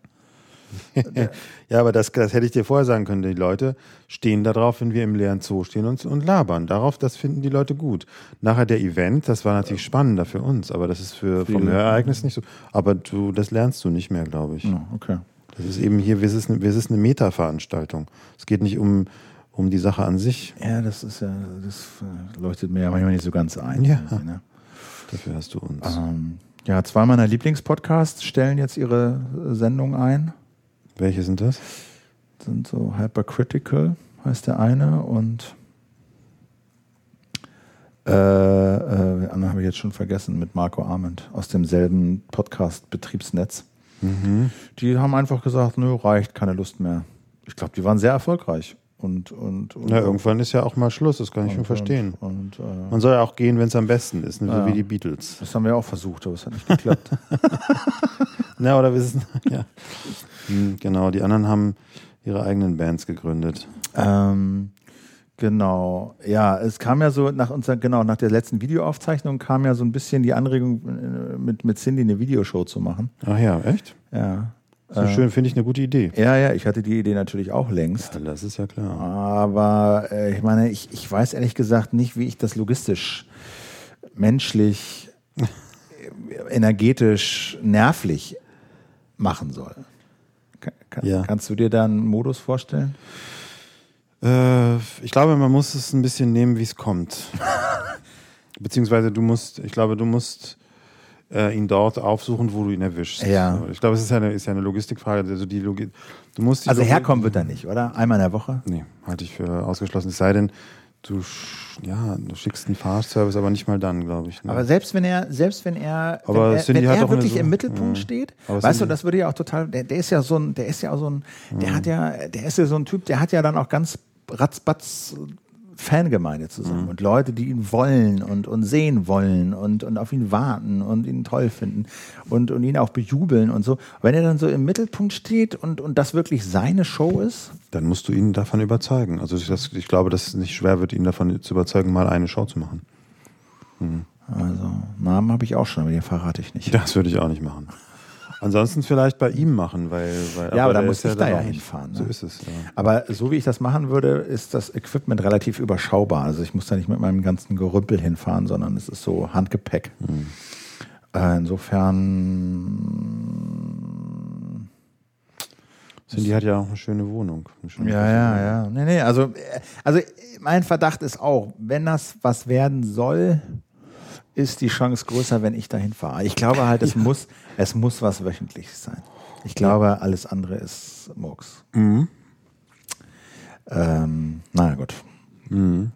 [LAUGHS] Ja, aber das, das hätte ich dir vorher sagen können. Die Leute stehen da drauf, wenn wir im leeren Zoo stehen und, und labern. Darauf, das finden die Leute gut. Nachher der Event, das war natürlich spannender für uns, aber das ist für, vom Viele. Ereignis nicht so. Aber du, das lernst du nicht mehr, glaube ich. Ja, okay. Das ist eben hier, wir sind eine, sind eine Meta-Veranstaltung. Es geht nicht um, um die Sache an sich. Ja, das ist ja, das äh, leuchtet mir ja manchmal nicht so ganz ein. Ja. Ne? Dafür hast du uns. Ähm, ja, zwei meiner Lieblingspodcasts stellen jetzt ihre äh, Sendung ein. Welche sind das? sind so Hypercritical, heißt der eine, und äh, äh, den anderen habe ich jetzt schon vergessen, mit Marco Arment aus demselben Podcast-Betriebsnetz. Mhm. Die haben einfach gesagt, nö, reicht, keine Lust mehr. Ich glaube, die waren sehr erfolgreich. Und, und, und Ja, irgendwann ist ja auch mal Schluss, das kann ich schon verstehen. Und, und äh, Man soll ja auch gehen, wenn es am besten ist, ne? so Ja. wie die Beatles. das haben wir auch versucht, aber es hat nicht geklappt. [LAUGHS] Na, oder wir sind, ja. Hm, Genau, die anderen haben ihre eigenen Bands gegründet. Ähm, genau. Ja, es kam ja so nach unserer, genau, nach der letzten Videoaufzeichnung kam ja so ein bisschen die Anregung, äh, mit, mit Cindy eine Videoshow zu machen. Ach ja, echt? Ja. So Äh, schön, finde ich eine gute Idee. Ja, ja, ich hatte die Idee natürlich auch längst. Ja, das ist ja klar. Aber äh, ich meine, ich, ich weiß ehrlich gesagt nicht, wie ich das logistisch, menschlich, [LAUGHS] energetisch, nervlich machen soll. Ka- Kann, Ja. Kannst du dir da einen Modus vorstellen? Äh, ich glaube, man muss es ein bisschen nehmen, wie es kommt. [LAUGHS] Beziehungsweise du musst, ich glaube, du musst äh, ihn dort aufsuchen, wo du ihn erwischst. Ja. Ich glaube, es ist ja eine, ist ja eine Logistikfrage. Also die Logi du musst die Also Logi- herkommen wird er nicht, oder? Einmal in der Woche? Nee, halte ich für ausgeschlossen. Es sei denn, du, ja, du schickst einen Fahrservice, aber nicht mal dann, glaube ich. Ne? Aber selbst wenn er, selbst wenn er, Aber wenn er, wenn hat er wirklich so- im Mittelpunkt ja. steht, Aber weißt du, Cindy- das würde ja auch total, der, der ist ja so ein, der ist ja auch so ein, der hat ja, der ist ja so ein Typ, der hat ja dann auch ganz ratzbatz Fangemeinde zusammen Mhm. und Leute, die ihn wollen und, und sehen wollen und, und auf ihn warten und ihn toll finden und, und ihn auch bejubeln und so. Wenn er dann so im Mittelpunkt steht und, und das wirklich seine Show ist, Dann musst du ihn davon überzeugen. Also ich, das, ich glaube, dass es nicht schwer wird, ihn davon zu überzeugen, mal eine Show zu machen. also Namen habe ich auch schon, aber den verrate ich nicht. Das würde ich auch nicht machen. Ansonsten vielleicht bei ihm machen, weil, weil Ja, aber da muss ich da ja hinfahren, So ne? ist es. Ja. Aber so wie ich das machen würde, ist das Equipment relativ überschaubar. Also ich muss da nicht mit meinem ganzen Gerümpel hinfahren, sondern es ist so Handgepäck. Äh, insofern. Cindy hat ja auch eine schöne Wohnung. Eine schöne Ja, ja, ja. Nee, nee, also, äh, also mein Verdacht ist auch, wenn das was werden soll, ist die Chance größer, wenn ich dahin fahre. Ich glaube halt, es muss, es muss was Wöchentliches sein. Ich glaube, alles andere ist Murks. Mhm. Ähm, naja, gut. Mhm.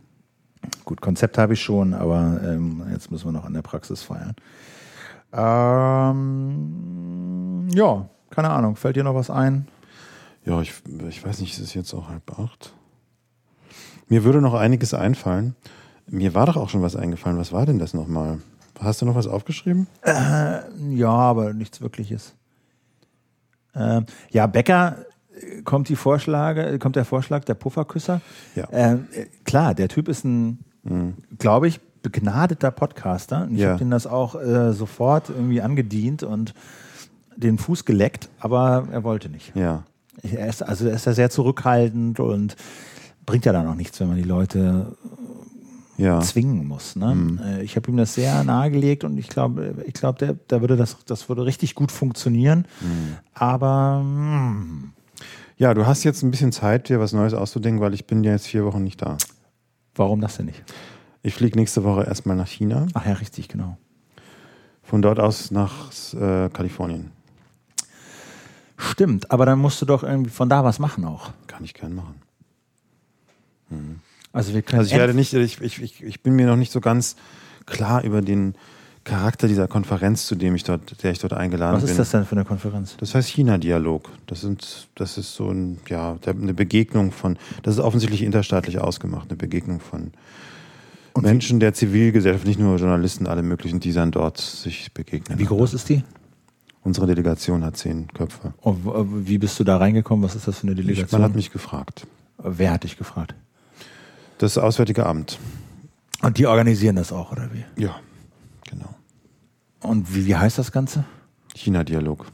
Gut, Konzept habe ich schon, aber ähm, jetzt müssen wir noch an der Praxis feiern. Ähm, ja, keine Ahnung. Fällt dir noch was ein? Ja, ich, ich weiß nicht, es ist jetzt auch halb acht. Mir würde noch einiges einfallen. Mir war doch auch schon was eingefallen. Was war denn das nochmal? Hast du noch was aufgeschrieben? Ja, aber nichts Wirkliches. Ähm, ja, Becker kommt die Vorschläge, kommt der Vorschlag der Pufferküsser. Ja. Äh, äh, klar, der Typ ist ein, glaube ich, begnadeter Podcaster. Und ich Ja. habe den das auch äh, sofort irgendwie angedient und den Fuß geleckt, aber er wollte nicht. Ja. Er ist, also er ist da sehr zurückhaltend und bringt ja dann auch nichts, wenn man die Leute Ja. zwingen muss. Ne? Äh, Ich habe ihm das sehr nahegelegt und ich glaube, ich glaube, da würde das, das würde richtig gut funktionieren. Aber mm, Ja, du hast jetzt ein bisschen Zeit, dir was Neues auszudenken, weil ich bin ja jetzt vier Wochen nicht da. warum das denn nicht? Ich fliege nächste Woche erstmal nach China, Ach ja, richtig, genau. von dort aus nach äh, Kalifornien. Stimmt, aber dann musst du doch irgendwie von da was machen auch. Kann ich gern machen. Also wir können Also ich werde nicht, ich, ich, ich, bin mir noch nicht so ganz klar über den Charakter dieser Konferenz, zu dem ich dort, der ich dort eingeladen was bin. ist das denn für eine Konferenz? Das heißt China-Dialog. Das sind, das ist so ein, ja, eine Begegnung von, das ist offensichtlich interstaatlich ausgemacht, eine Begegnung von Menschen der Zivilgesellschaft, nicht nur Journalisten, alle möglichen, die dann dort sich begegnen. Wie groß ist die? Unsere Delegation hat zehn Köpfe. Und wie bist du da reingekommen? Was ist das für eine Delegation? man hat mich gefragt. Wer hat dich gefragt? Das Auswärtige Amt. Und die organisieren das auch, oder wie? Ja, genau. Und wie, wie heißt das Ganze? China-Dialog.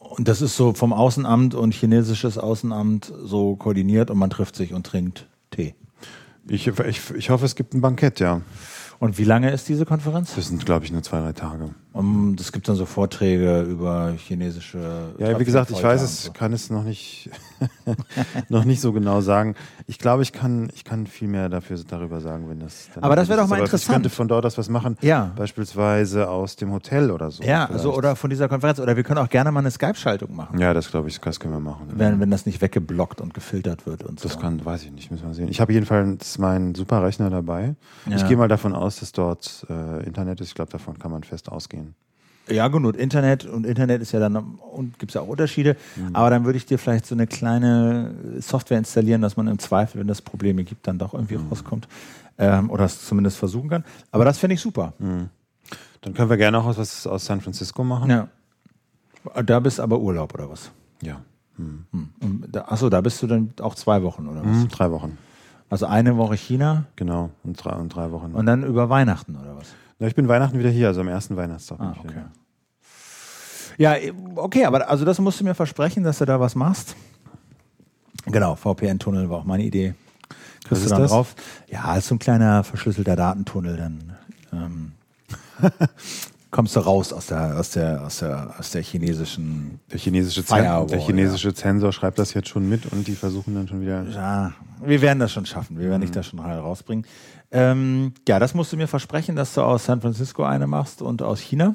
Und das ist so vom Außenamt und chinesisches Außenamt so koordiniert und man trifft sich und trinkt Tee. Ich, ich, ich hoffe, es gibt ein Bankett, ja. Und wie lange ist diese Konferenz? Das sind, glaube ich, nur zwei, drei Tage. Um, das gibt dann so Vorträge über chinesische. Ja, wie gesagt, ich weiß es, so. kann es noch nicht, [LAUGHS] noch nicht so genau sagen. Ich glaube, ich kann, ich kann viel mehr dafür, darüber sagen, wenn das. Dann Aber das wäre doch mal Aber interessant. Ich könnte von dort aus was machen. Ja. Beispielsweise aus dem Hotel oder so. Ja, vielleicht. also oder von dieser Konferenz. Oder wir können auch gerne mal eine Skype-Schaltung machen, Ja, das glaube ich, das können wir machen. wenn, wenn das nicht weggeblockt und gefiltert wird und so. Das kann, weiß ich nicht, müssen wir sehen. Ich habe jedenfalls meinen super Rechner dabei. Ja. Ich gehe mal davon aus, dass dort äh, Internet ist. Ich glaube, davon kann man fest ausgehen. Ja, gut, und Internet und Internet ist ja dann und gibt es ja auch Unterschiede. Mhm. Aber dann würde ich dir vielleicht so eine kleine Software installieren, dass man im Zweifel, wenn es Probleme gibt, dann doch irgendwie Mhm. rauskommt. Ähm, oder es zumindest versuchen kann. Aber das finde ich super. Mhm. Dann können wir gerne auch was aus San Francisco machen. Ja. Da bist aber Urlaub oder was? Ja. Hm. Und da, achso, da bist du dann auch zwei Wochen oder was? Hm, drei Wochen. Also eine Woche China Genau. Und drei, und drei Wochen. und dann über Weihnachten oder was? Ja, ich bin Weihnachten wieder hier, also am ersten Weihnachtstag. bin Ah, okay. Ja, okay, aber also das musst du mir versprechen, dass du da was machst. Genau, VPN-Tunnel war auch meine Idee. Kriegst du dann das? drauf? Ja, ist so ein kleiner verschlüsselter Datentunnel, dann ähm, [LAUGHS] kommst du raus aus der, aus der, aus der, aus der chinesischen. Der chinesische, Firewall, der chinesische Zensor schreibt das jetzt schon mit und die versuchen dann schon wieder. Ja, wir werden das schon schaffen. Wir werden dich da schon rausbringen. Ähm, ja, das musst du mir versprechen, dass du aus San Francisco eine machst und aus China.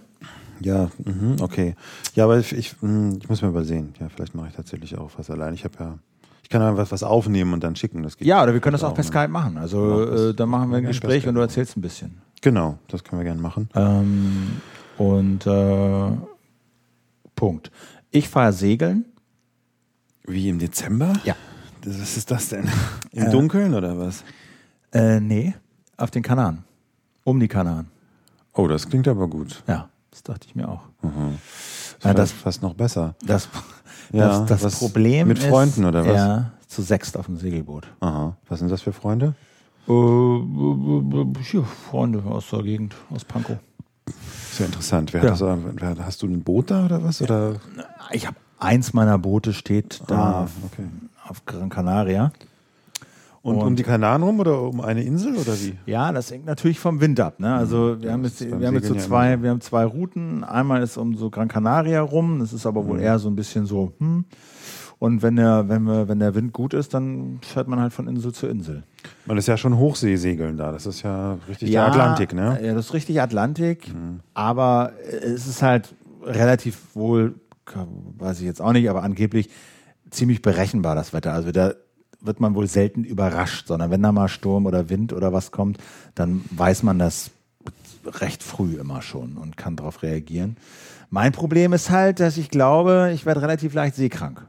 Ja, mhm, okay. Ja, aber ich, ich, hm, ich muss mal übersehen. Ja, vielleicht mache ich tatsächlich auch was allein. Ich habe ja, ich kann einfach was aufnehmen und dann schicken. Das geht Ja, oder wir können das auch per ne? Skype machen. Also Ja, das- äh, dann machen wir ein ja, Gespräch und du erzählst ein bisschen. Genau, das können wir gerne machen. Ähm, und äh, Punkt. Ich fahre segeln. Wie im Dezember? Ja. Das, was ist das denn? [LAUGHS] Im Äh, Dunkeln oder was? Äh, nee, auf den Kanaren. Um die Kanaren. Oh, das klingt aber gut. Ja, das dachte ich mir auch. Mhm. Ja, Ja, das- das fast noch besser. Das, [LAUGHS] Ja, das, das Problem mit ist, Freunden oder was? Ja, zu sechst auf dem Segelboot. Aha. Was sind das für Freunde? Äh, ja, Freunde aus der Gegend, aus Pankow. Sehr interessant. Wer Ja. das, hast du ein Boot da oder was? Oder? Ich habe eins meiner Boote steht da Ah, auf, okay. auf Gran Canaria. Und, Und- um die Kanaren rum oder um eine Insel oder wie? Ja, das hängt natürlich vom Wind ab. Ne? Also wir Ja, haben jetzt, wir haben jetzt so zwei, wir haben zwei Routen. Einmal ist um so Gran Canaria rum. Das ist aber wohl Mhm. eher so ein bisschen so. Hm. Und wenn der, wenn wir, wenn der Wind gut ist, dann fährt man halt von Insel zu Insel. Man ist ja schon Hochseesegeln da. Das ist ja richtig der Atlantik, ne? Ja, das ist richtig Atlantik. Aber es ist halt relativ wohl, weiß ich jetzt auch nicht, aber angeblich ziemlich berechenbar das Wetter. Also da wird man wohl selten überrascht, sondern wenn da mal Sturm oder Wind oder was kommt, dann weiß man das recht früh immer schon und kann darauf reagieren. Mein Problem ist halt, dass ich glaube, ich werde relativ leicht seekrank.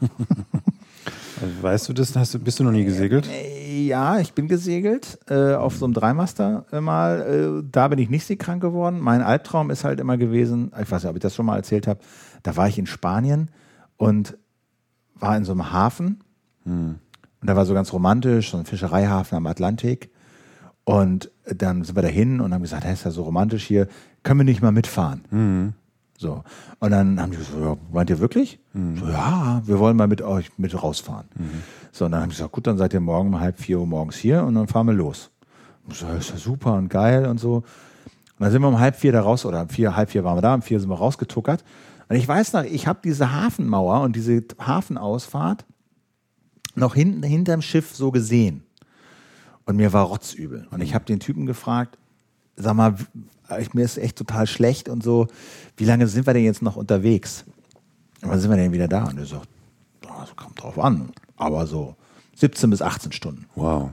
[LAUGHS] Weißt du das? Hast du, bist du noch nie gesegelt? Äh, Ja, ich bin gesegelt äh, auf so einem Dreimaster mal. Äh, da bin ich nicht seekrank geworden. Mein Albtraum ist halt immer gewesen, ich weiß nicht, ob ich das schon mal erzählt habe, da war ich in Spanien und war in so einem Hafen. Und da war so ganz romantisch, so ein Fischereihafen am Atlantik. Und dann sind wir da hin und haben gesagt, hey, ist ja so romantisch hier, können wir nicht mal mitfahren? So. Und dann haben die gesagt, ja, meint ihr wirklich? So, ja, wir wollen mal mit euch mit rausfahren. So, und dann haben die gesagt, gut, dann seid ihr morgen um halb vier Uhr morgens hier und dann fahren wir los. Ich so, ist ja super und geil und so. Und dann sind wir um halb vier da raus, oder um vier, halb vier waren wir da, um vier sind wir rausgetuckert. Und ich weiß noch, ich habe diese Hafenmauer und diese Hafenausfahrt noch hinten hinterm Schiff so gesehen. Und mir war rotzübel. Und ich habe den Typen gefragt, sag mal, ich, mir ist echt total schlecht und so, wie lange sind wir denn jetzt noch unterwegs? Und wann sind wir denn wieder da? Und er sagt, das kommt drauf an, aber so 17 bis 18 Stunden. Wow.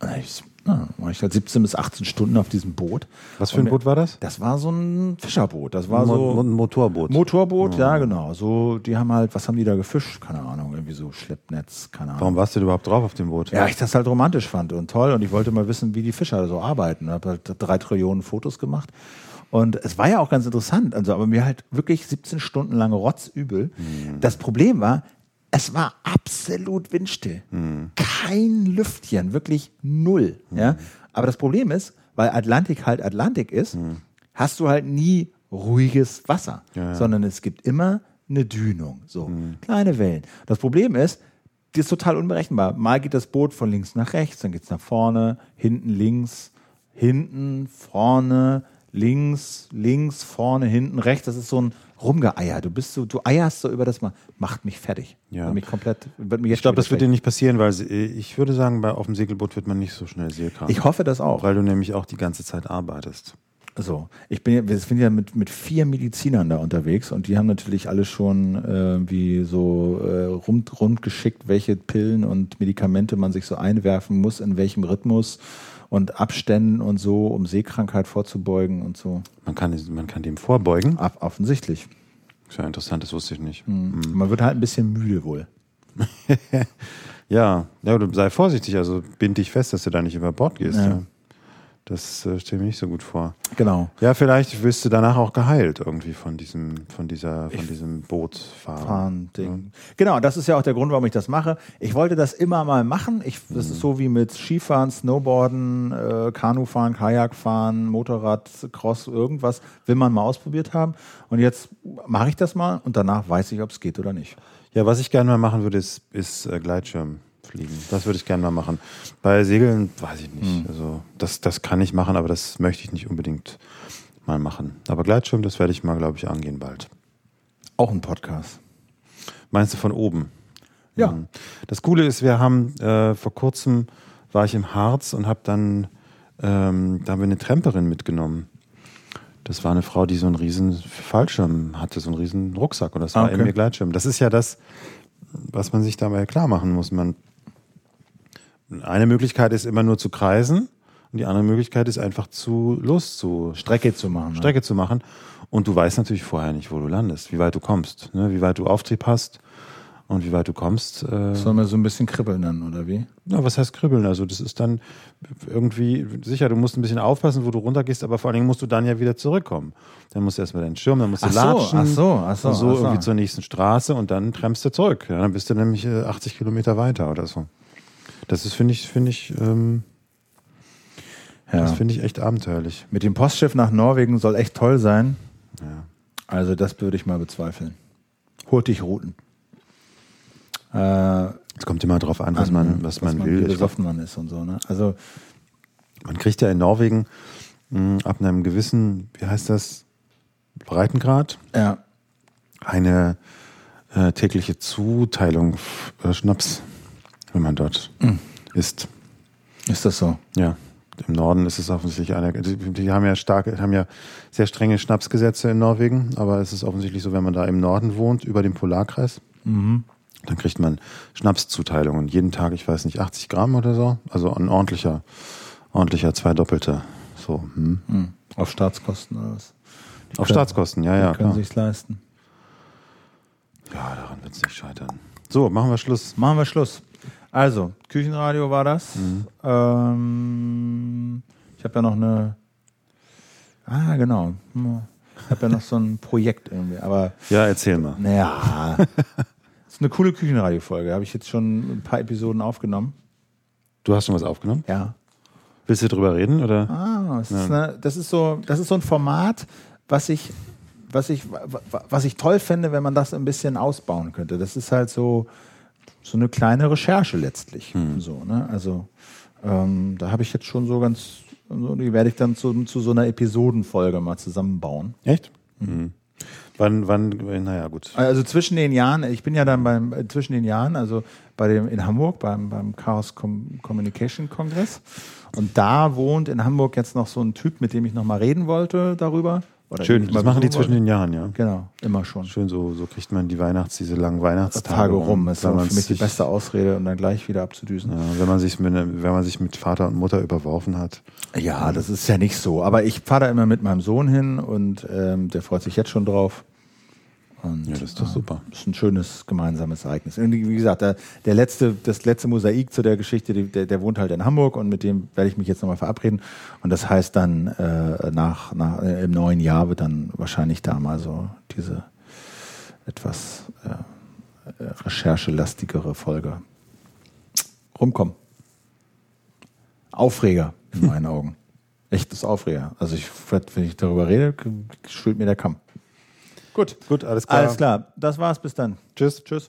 Und ich, ja, war ich halt 17 bis 18 Stunden auf diesem Boot. Was für ein Und Boot war das? Das war so ein Fischerboot. Das war Mo- so ein Motorboot. Motorboot, ja genau. So, die haben halt, was haben die da gefischt? Keine Ahnung, irgendwie so Schleppnetz, keine Ahnung. Warum warst du denn überhaupt drauf auf dem Boot? Ja, ich das halt romantisch fand und toll und ich wollte mal wissen, wie die Fischer so arbeiten. Ich habe halt drei Trillionen Fotos gemacht. Und es war ja auch ganz interessant, also aber mir halt wirklich 17 Stunden lang rotzübel. Das Problem war, es war absolut windstill. Kein Lüftchen, wirklich null. Ja? Aber das Problem ist, weil Atlantik halt Atlantik ist, hast du halt nie ruhiges Wasser, Ja, ja. sondern es gibt immer eine Dünung, so kleine Wellen. Das Problem ist, die ist total unberechenbar. Mal geht das Boot von links nach rechts, dann geht es nach vorne, hinten links, hinten, vorne, links, links, vorne, hinten, rechts. Das ist so ein Rumgeeier. Du bist so, du eierst so über das Mal. Macht mich fertig. Ja. Wird mich komplett, wird jetzt Ich glaube, das wird dir nicht passieren, weil ich würde sagen, bei, auf dem Segelboot wird man nicht so schnell seekrank. Ich hoffe das auch. weil du nämlich auch die ganze Zeit arbeitest. So, ich bin ja, wir sind ja mit, mit vier Medizinern da unterwegs und die haben natürlich alle schon äh, wie so äh, rund, rund geschickt, welche Pillen und Medikamente man sich so einwerfen muss, in welchem Rhythmus und Abständen und so, um Seekrankheit vorzubeugen und so. Man kann, man kann dem vorbeugen. Ab, offensichtlich. Ist ja interessant, das wusste ich nicht. Man wird halt ein bisschen müde wohl. [LAUGHS] Ja, ja, du sei vorsichtig, also bind dich fest, dass du da nicht über Bord gehst. Ja. Ja. Das äh, stelle ich mir nicht so gut vor. Genau. Ja, vielleicht wirst du danach auch geheilt irgendwie von diesem, von dieser, von diesem Bootfahren. Fahren, Ding. Genau, das ist ja auch der Grund, warum ich das mache. Ich wollte das immer mal machen. Ich, das ist so wie mit Skifahren, Snowboarden, äh, Kanufahren, Kajakfahren, Motorrad, Cross, irgendwas will man mal ausprobiert haben. Und jetzt mache ich das mal und danach weiß ich, ob es geht oder nicht. Ja, was ich gerne mal machen würde, ist, ist äh, Gleitschirm fliegen. Das würde ich gerne mal machen. Bei Segeln weiß ich nicht. Also das, das kann ich machen, aber das möchte ich nicht unbedingt mal machen. Aber Gleitschirm, das werde ich mal, glaube ich, angehen bald. Auch ein Podcast. Meinst du von oben? Ja. Mhm. Das Coole ist, wir haben äh, vor kurzem war ich im Harz und habe dann ähm, da haben wir eine Tramperin mitgenommen. Das war eine Frau, die so einen riesen Fallschirm hatte, so einen riesen Rucksack und das war Ah, okay. eben ihr Gleitschirm. Das ist ja das, was man sich dabei klar machen muss. Man, eine Möglichkeit ist immer nur zu kreisen und die andere Möglichkeit ist einfach zu los zu Strecke zu machen. ne? Strecke zu machen. Und du weißt natürlich vorher nicht, wo du landest, wie weit du kommst, ne? wie weit du Auftrieb hast und wie weit du kommst. Äh, Soll man so ein bisschen kribbeln dann, oder wie? na, was heißt kribbeln? Also das ist dann irgendwie, sicher, du musst ein bisschen aufpassen, wo du runtergehst, aber vor allen Dingen musst du dann ja wieder zurückkommen. Dann musst du erstmal deinen Schirm, dann musst du Ach so, latschen. ach so, ach so, und so ach so. irgendwie zur nächsten Straße und dann trempst du zurück. Ja, dann bist du nämlich äh, 80 Kilometer weiter oder so. Das ist, finde ich, finde ich, ähm, Ja. das finde ich echt abenteuerlich. Mit dem Postschiff nach Norwegen soll echt toll sein. Ja. Also das würde ich mal bezweifeln. Hurtigruten. Äh, Es kommt immer drauf an, was man, was man will. Wie besoffen man ist und so. Ne? Also Man kriegt ja in Norwegen mh, ab einem gewissen, wie heißt das, Breitengrad ja, eine äh, tägliche Zuteilung äh, Schnaps, wenn man dort isst. ist das so? Ja, im Norden ist es offensichtlich einer. Die, die haben ja starke, haben ja sehr strenge Schnapsgesetze in Norwegen, aber es ist offensichtlich so, wenn man da im Norden wohnt, über dem Polarkreis, dann kriegt man Schnapszuteilungen. Jeden Tag, ich weiß nicht, 80 Gramm oder so. Also ein ordentlicher, ordentlicher zwei Doppelte. So, hm. Hm. Auf Staatskosten oder was? Auf können- Staatskosten, ja, ja. Die können sich's leisten. Ja, daran wird es nicht scheitern. So, machen wir Schluss. Machen wir Schluss. Also, Küchenradio war das. Mhm. Ähm, ich habe ja noch eine. Ah, genau. Ich habe ja noch so ein Projekt irgendwie. Aber Ja, erzähl mal. naja, Das [LAUGHS] ist eine coole Küchenradio-Folge. Habe ich jetzt schon ein paar Episoden aufgenommen. Du hast schon was aufgenommen? Ja. Willst du drüber reden? Oder? Ah, das, ist, eine, das, ist so, das ist so ein Format, was ich, was, ich, was ich toll fände, wenn man das ein bisschen ausbauen könnte. Das ist halt so, so eine kleine Recherche letztlich. Hm. So, ne? Also ähm, da habe ich jetzt schon so ganz, so, die werde ich dann zu, zu so einer Episodenfolge mal zusammenbauen. Echt? Mhm. Wann, wann, naja, gut. Also zwischen den Jahren, ich bin ja dann beim, äh, zwischen den Jahren, also bei dem in Hamburg, beim, beim Chaos Com Communication Kongress. Und da wohnt in Hamburg jetzt noch so ein Typ, mit dem ich nochmal reden wollte darüber. Oder Schön, das machen die zwischen den Jahren, ja. Genau, immer schon. Schön, so, so kriegt man die Weihnachts-, diese langen Weihnachtstage Tage rum. Das ist für mich die beste Ausrede, um dann gleich wieder abzudüsen. Ja, wenn, man sich mit, wenn man sich mit Vater und Mutter überworfen hat. Ja, das ist ja nicht so. Aber ich fahre da immer mit meinem Sohn hin und ähm, der freut sich jetzt schon drauf. Und, ja, das ist doch super. Das ist ein schönes gemeinsames Ereignis. Und wie gesagt, der, der, letzte, das letzte Mosaik zu der Geschichte, der, der wohnt halt in Hamburg und mit dem werde ich mich jetzt nochmal verabreden. Und das heißt dann, äh, nach, nach, äh, im neuen Jahr wird dann wahrscheinlich da mal so diese etwas äh, recherchelastigere Folge rumkommen. Aufreger in meinen [LAUGHS] Augen. Echtes Aufreger. Also ich, wenn ich darüber rede, schwillt mir der Kamm. Gut. Gut, alles klar. Alles klar. Das war's. Bis dann. Tschüss. Tschüss.